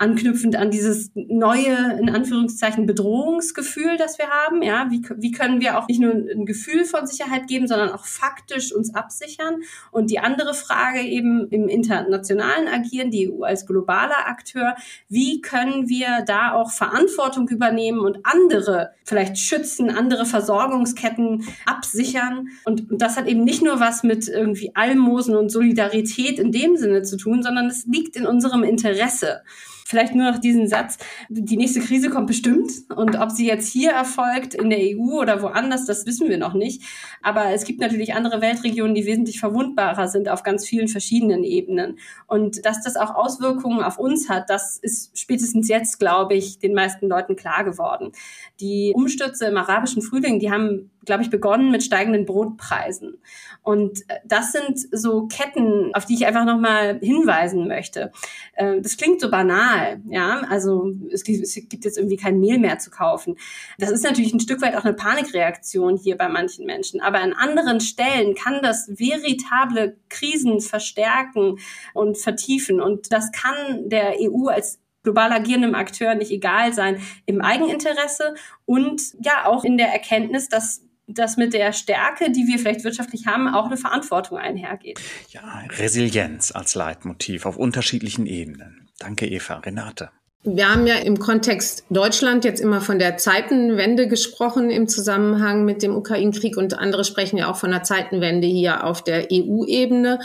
Anknüpfend an dieses neue, in Anführungszeichen, Bedrohungsgefühl, das wir haben. Ja, wie, wie können wir auch nicht nur ein Gefühl von Sicherheit geben, sondern auch faktisch uns absichern? Und die andere Frage eben im internationalen Agieren, die EU als globaler Akteur, wie können wir da auch Verantwortung übernehmen und andere vielleicht schützen, andere Versorgungsketten absichern? Und, das hat eben nicht nur was mit irgendwie Almosen und Solidarität in dem Sinne zu tun, sondern es liegt in unserem Interesse. Vielleicht nur noch diesen Satz, die nächste Krise kommt bestimmt und ob sie jetzt hier erfolgt, in der EU oder woanders, das wissen wir noch nicht. Aber es gibt natürlich andere Weltregionen, die wesentlich verwundbarer sind auf ganz vielen verschiedenen Ebenen. Und dass das auch Auswirkungen auf uns hat, das ist spätestens jetzt, glaube ich, den meisten Leuten klar geworden. Die Umstürze im arabischen Frühling, die haben glaube ich, begonnen mit steigenden Brotpreisen. Und äh, das sind so Ketten, auf die ich einfach nochmal hinweisen möchte. Äh, das klingt so banal, ja. Also es gibt jetzt irgendwie kein Mehl mehr zu kaufen. Das ist natürlich ein Stück weit auch eine Panikreaktion hier bei manchen Menschen. Aber an anderen Stellen kann das veritable Krisen verstärken und vertiefen. Und das kann der EU als global agierendem Akteur nicht egal sein im Eigeninteresse und ja auch in der Erkenntnis, dass dass mit der Stärke, die wir vielleicht wirtschaftlich haben, auch eine Verantwortung einhergeht. Ja, Resilienz als Leitmotiv auf unterschiedlichen Ebenen. Danke, Eva. Renate. Wir haben ja im Kontext Deutschland jetzt immer von der Zeitenwende gesprochen im Zusammenhang mit dem Ukraine-Krieg und andere sprechen ja auch von der Zeitenwende hier auf der EU-Ebene.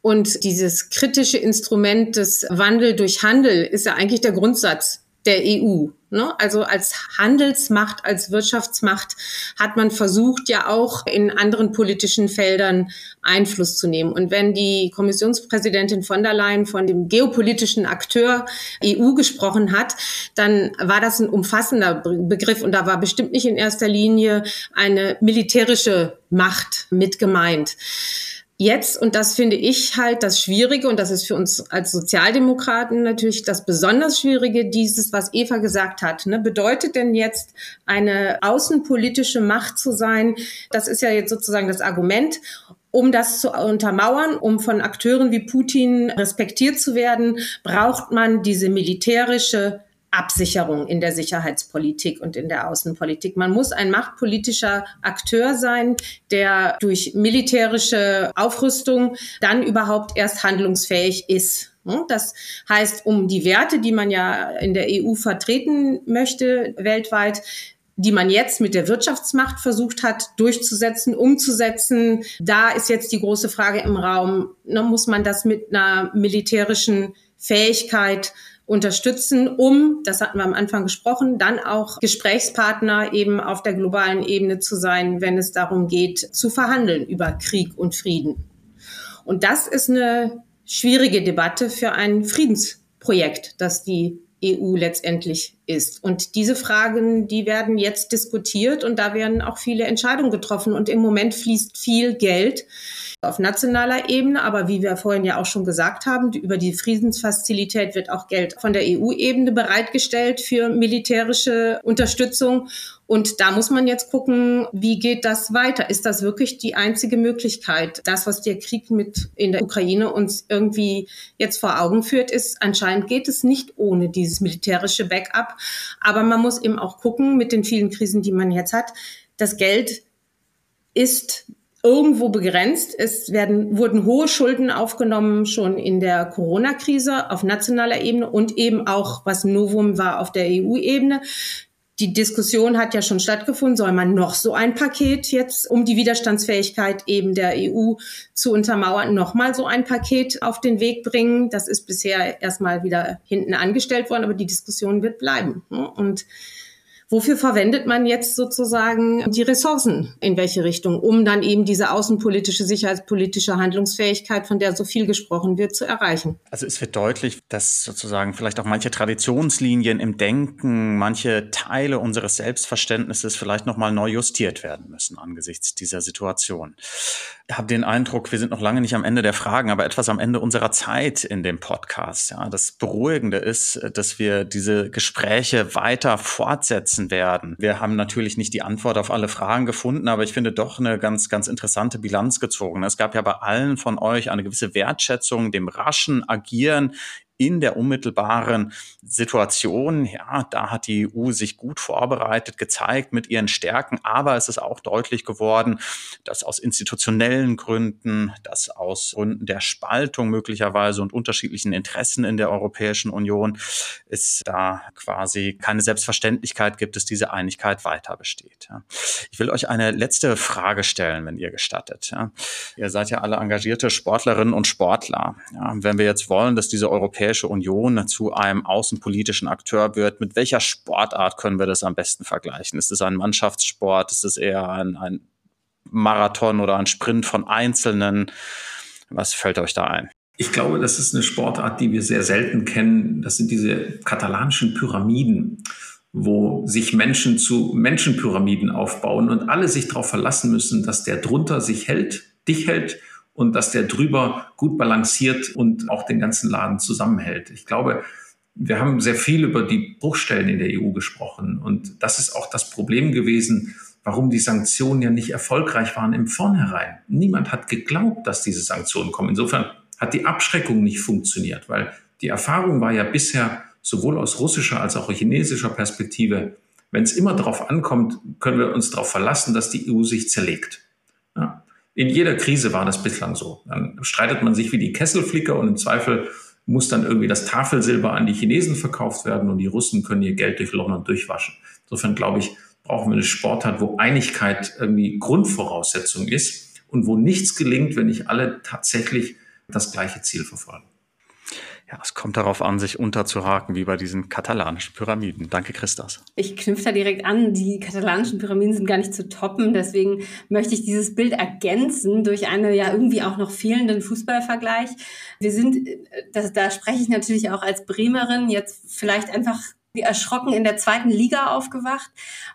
Und dieses kritische Instrument des Wandel durch Handel ist ja eigentlich der Grundsatz der EU. Ne? Also als Handelsmacht, als Wirtschaftsmacht hat man versucht, ja auch in anderen politischen Feldern Einfluss zu nehmen. Und wenn die Kommissionspräsidentin von der Leyen von dem geopolitischen Akteur EU gesprochen hat, dann war das ein umfassender Begriff und da war bestimmt nicht in erster Linie eine militärische Macht mit gemeint. Jetzt, und das finde ich halt das Schwierige, und das ist für uns als Sozialdemokraten natürlich das besonders Schwierige, dieses, was Eva gesagt hat. Ne? Bedeutet denn jetzt eine außenpolitische Macht zu sein? Das ist ja jetzt sozusagen das Argument. Um das zu untermauern, um von Akteuren wie Putin respektiert zu werden, braucht man diese militärische Absicherung in der Sicherheitspolitik und in der Außenpolitik. Man muss ein machtpolitischer Akteur sein, der durch militärische Aufrüstung dann überhaupt erst handlungsfähig ist. Das heißt, um die Werte, die man ja in der EU vertreten möchte, weltweit, die man jetzt mit der Wirtschaftsmacht versucht hat durchzusetzen, umzusetzen. Da ist jetzt die große Frage im Raum, muss man das mit einer militärischen Fähigkeit unterstützen, um, das hatten wir am Anfang gesprochen, dann auch Gesprächspartner eben auf der globalen Ebene zu sein, wenn es darum geht, zu verhandeln über Krieg und Frieden. Und das ist eine schwierige Debatte für ein Friedensprojekt, das die EU letztendlich ist. Und diese Fragen, die werden jetzt diskutiert und da werden auch viele Entscheidungen getroffen. Und im Moment fließt viel Geld auf nationaler Ebene, aber wie wir vorhin ja auch schon gesagt haben, über die Friedensfazilität wird auch Geld von der EU-Ebene bereitgestellt für militärische Unterstützung. Und da muss man jetzt gucken, wie geht das weiter? Ist das wirklich die einzige Möglichkeit? Das, was der Krieg mit in der Ukraine uns irgendwie jetzt vor Augen führt, ist, anscheinend geht es nicht ohne dieses militärische Backup. Aber man muss eben auch gucken mit den vielen Krisen, die man jetzt hat. Das Geld ist irgendwo begrenzt. Es werden, wurden hohe Schulden aufgenommen schon in der Corona-Krise auf nationaler Ebene und eben auch, was Novum war, auf der EU-Ebene. Die Diskussion hat ja schon stattgefunden, soll man noch so ein Paket jetzt, um die Widerstandsfähigkeit eben der EU zu untermauern, nochmal so ein Paket auf den Weg bringen. Das ist bisher erstmal wieder hinten angestellt worden, aber die Diskussion wird bleiben. Und Wofür verwendet man jetzt sozusagen die Ressourcen? In welche Richtung? Um dann eben diese außenpolitische, sicherheitspolitische Handlungsfähigkeit, von der so viel gesprochen wird, zu erreichen. Also es wird deutlich, dass sozusagen vielleicht auch manche Traditionslinien im Denken, manche Teile unseres Selbstverständnisses vielleicht nochmal neu justiert werden müssen angesichts dieser Situation. Ich habe den Eindruck, wir sind noch lange nicht am Ende der Fragen, aber etwas am Ende unserer Zeit in dem Podcast. Ja, das Beruhigende ist, dass wir diese Gespräche weiter fortsetzen werden. Wir haben natürlich nicht die Antwort auf alle Fragen gefunden, aber ich finde doch eine ganz, ganz interessante Bilanz gezogen. Es gab ja bei allen von euch eine gewisse Wertschätzung dem raschen Agieren in der unmittelbaren Situation. Ja, da hat die EU sich gut vorbereitet, gezeigt mit ihren Stärken, aber es ist auch deutlich geworden, dass aus institutionellen Gründen, dass aus Gründen der Spaltung möglicherweise und unterschiedlichen Interessen in der Europäischen Union es da quasi keine Selbstverständlichkeit gibt, dass diese Einigkeit weiter besteht. Ich will euch eine letzte Frage stellen, wenn ihr gestattet. Ihr seid ja alle engagierte Sportlerinnen und Sportler. Wenn wir jetzt wollen, dass diese Europäische Union zu einem außenpolitischen Akteur wird, mit welcher Sportart können wir das am besten vergleichen? Ist es ein Mannschaftssport? Ist es eher ein, ein Marathon oder ein Sprint von Einzelnen? Was fällt euch da ein? Ich glaube, das ist eine Sportart, die wir sehr selten kennen. Das sind diese katalanischen Pyramiden, wo sich Menschen zu Menschenpyramiden aufbauen und alle sich darauf verlassen müssen, dass der drunter sich hält, dich hält und dass der drüber gut balanciert und auch den ganzen Laden zusammenhält. Ich glaube, wir haben sehr viel über die Bruchstellen in der EU gesprochen und das ist auch das Problem gewesen, warum die Sanktionen ja nicht erfolgreich waren im Vornherein. Niemand hat geglaubt, dass diese Sanktionen kommen. Insofern hat die Abschreckung nicht funktioniert, weil die Erfahrung war ja bisher sowohl aus russischer als auch chinesischer Perspektive, wenn es immer darauf ankommt, können wir uns darauf verlassen, dass die EU sich zerlegt. In jeder Krise war das bislang so. Dann streitet man sich wie die Kesselflicker und im Zweifel muss dann irgendwie das Tafelsilber an die Chinesen verkauft werden und die Russen können ihr Geld durch London durchwaschen. Insofern glaube ich, brauchen wir eine Sportart, wo Einigkeit irgendwie Grundvoraussetzung ist und wo nichts gelingt, wenn nicht alle tatsächlich das gleiche Ziel verfolgen. Ja, es kommt darauf an, sich unterzuhaken, wie bei diesen katalanischen Pyramiden. Danke, Christos. Ich knüpfe da direkt an. Die katalanischen Pyramiden sind gar nicht zu toppen. Deswegen möchte ich dieses Bild ergänzen durch einen ja irgendwie auch noch fehlenden Fußballvergleich. Wir sind, das, da spreche ich natürlich auch als Bremerin, jetzt vielleicht einfach erschrocken in der zweiten Liga aufgewacht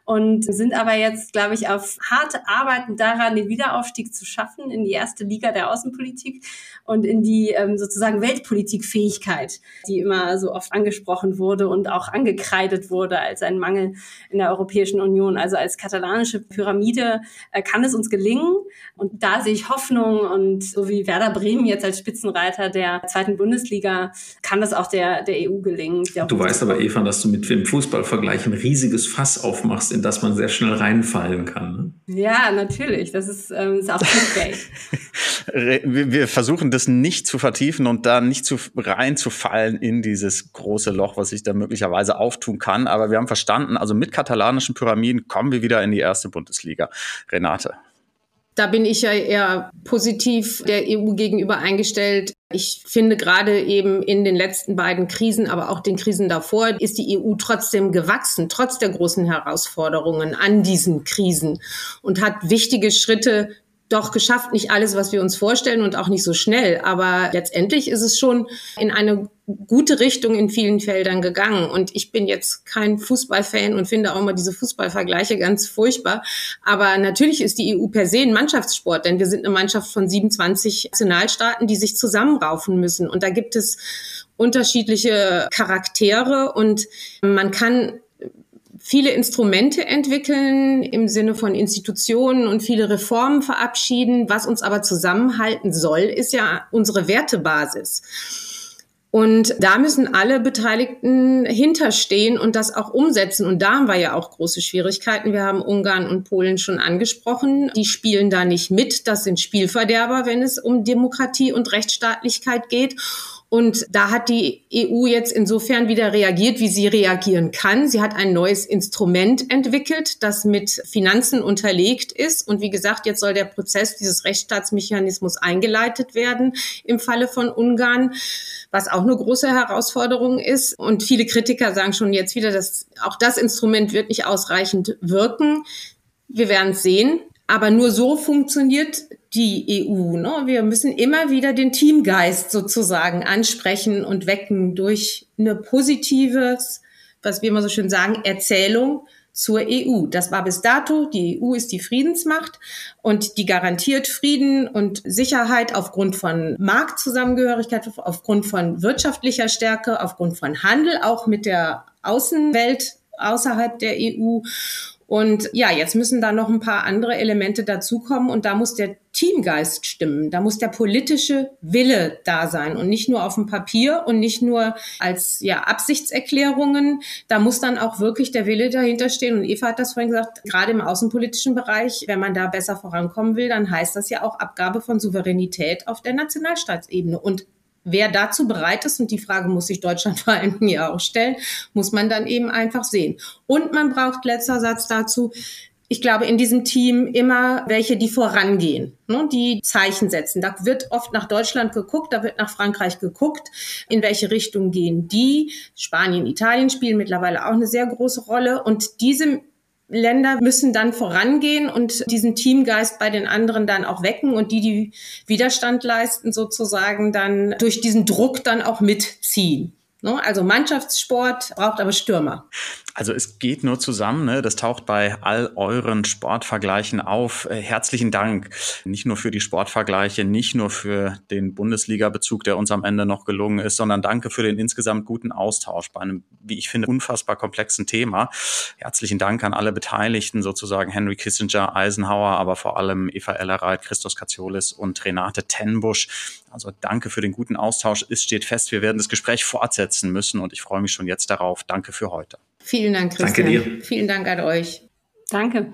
und sind aber jetzt, glaube ich, auf harte Arbeiten daran, den Wiederaufstieg zu schaffen in die erste Liga der Außenpolitik und in die ähm, sozusagen Weltpolitikfähigkeit, die immer so oft angesprochen wurde und auch angekreidet wurde als ein Mangel in der Europäischen Union. Also als katalanische Pyramide äh, kann es uns gelingen und da sehe ich Hoffnung und so wie Werder Bremen jetzt als Spitzenreiter der zweiten Bundesliga kann das auch der, der EU gelingen. Du weißt aber, Eva, dass du mit dem Fußballvergleich ein riesiges Fass aufmachst, in das man sehr schnell reinfallen kann. Ne? Ja, natürlich. Das ist, ähm, ist auch Clickbait. [LAUGHS] wir versuchen das nicht zu vertiefen und da nicht zu reinzufallen in dieses große Loch, was sich da möglicherweise auftun kann. Aber wir haben verstanden, also mit katalanischen Pyramiden kommen wir wieder in die erste Bundesliga. Renate. Da bin ich ja eher positiv der EU gegenüber eingestellt. Ich finde gerade eben in den letzten beiden Krisen, aber auch den Krisen davor, ist die EU trotzdem gewachsen, trotz der großen Herausforderungen an diesen Krisen und hat wichtige Schritte doch geschafft. Nicht alles, was wir uns vorstellen und auch nicht so schnell. Aber letztendlich ist es schon in eine gute Richtung in vielen Feldern gegangen. Und ich bin jetzt kein Fußballfan und finde auch immer diese Fußballvergleiche ganz furchtbar. Aber natürlich ist die EU per se ein Mannschaftssport, denn wir sind eine Mannschaft von 27 Nationalstaaten, die sich zusammenraufen müssen. Und da gibt es unterschiedliche Charaktere und man kann viele Instrumente entwickeln im Sinne von Institutionen und viele Reformen verabschieden. Was uns aber zusammenhalten soll, ist ja unsere Wertebasis. Und da müssen alle Beteiligten hinterstehen und das auch umsetzen. Und da haben wir ja auch große Schwierigkeiten. Wir haben Ungarn und Polen schon angesprochen. Die spielen da nicht mit. Das sind Spielverderber, wenn es um Demokratie und Rechtsstaatlichkeit geht. Und da hat die EU jetzt insofern wieder reagiert, wie sie reagieren kann. Sie hat ein neues Instrument entwickelt, das mit Finanzen unterlegt ist. Und wie gesagt, jetzt soll der Prozess dieses Rechtsstaatsmechanismus eingeleitet werden im Falle von Ungarn, was auch eine große Herausforderung ist. Und viele Kritiker sagen schon jetzt wieder, dass auch das Instrument wird nicht ausreichend wirken. Wir werden es sehen. Aber nur so funktioniert die EU. Ne? Wir müssen immer wieder den Teamgeist sozusagen ansprechen und wecken durch eine positives, was wir immer so schön sagen, Erzählung zur EU. Das war bis dato, die EU ist die Friedensmacht und die garantiert Frieden und Sicherheit aufgrund von Marktzusammengehörigkeit, aufgrund von wirtschaftlicher Stärke, aufgrund von Handel, auch mit der Außenwelt außerhalb der EU. Und ja, jetzt müssen da noch ein paar andere Elemente dazukommen und da muss der Teamgeist stimmen. Da muss der politische Wille da sein und nicht nur auf dem Papier und nicht nur als ja, Absichtserklärungen. Da muss dann auch wirklich der Wille dahinter stehen. Und Eva hat das vorhin gesagt, gerade im außenpolitischen Bereich, wenn man da besser vorankommen will, dann heißt das ja auch Abgabe von Souveränität auf der Nationalstaatsebene. Und Wer dazu bereit ist, und die Frage muss sich Deutschland vor [LAUGHS] allem ja auch stellen, muss man dann eben einfach sehen. Und man braucht, letzter Satz dazu, ich glaube, in diesem Team immer welche, die vorangehen, ne, die Zeichen setzen. Da wird oft nach Deutschland geguckt, da wird nach Frankreich geguckt, in welche Richtung gehen die. Spanien, Italien spielen mittlerweile auch eine sehr große Rolle. Und diese Länder müssen dann vorangehen und diesen Teamgeist bei den anderen dann auch wecken und die, die Widerstand leisten, sozusagen dann durch diesen Druck dann auch mitziehen. Ne? Also Mannschaftssport braucht aber Stürmer. Also es geht nur zusammen, ne? das taucht bei all euren Sportvergleichen auf. Äh, herzlichen Dank, nicht nur für die Sportvergleiche, nicht nur für den Bundesliga-Bezug, der uns am Ende noch gelungen ist, sondern danke für den insgesamt guten Austausch bei einem, wie ich finde, unfassbar komplexen Thema. Herzlichen Dank an alle Beteiligten, sozusagen Henry Kissinger, Eisenhower, aber vor allem Eva Ellerreit, Christos Katsiolis und Renate Tenbusch. Also danke für den guten Austausch. Es steht fest, wir werden das Gespräch fortsetzen müssen und ich freue mich schon jetzt darauf. Danke für heute. Vielen Dank, Christian. Danke dir. Vielen Dank an euch. Danke.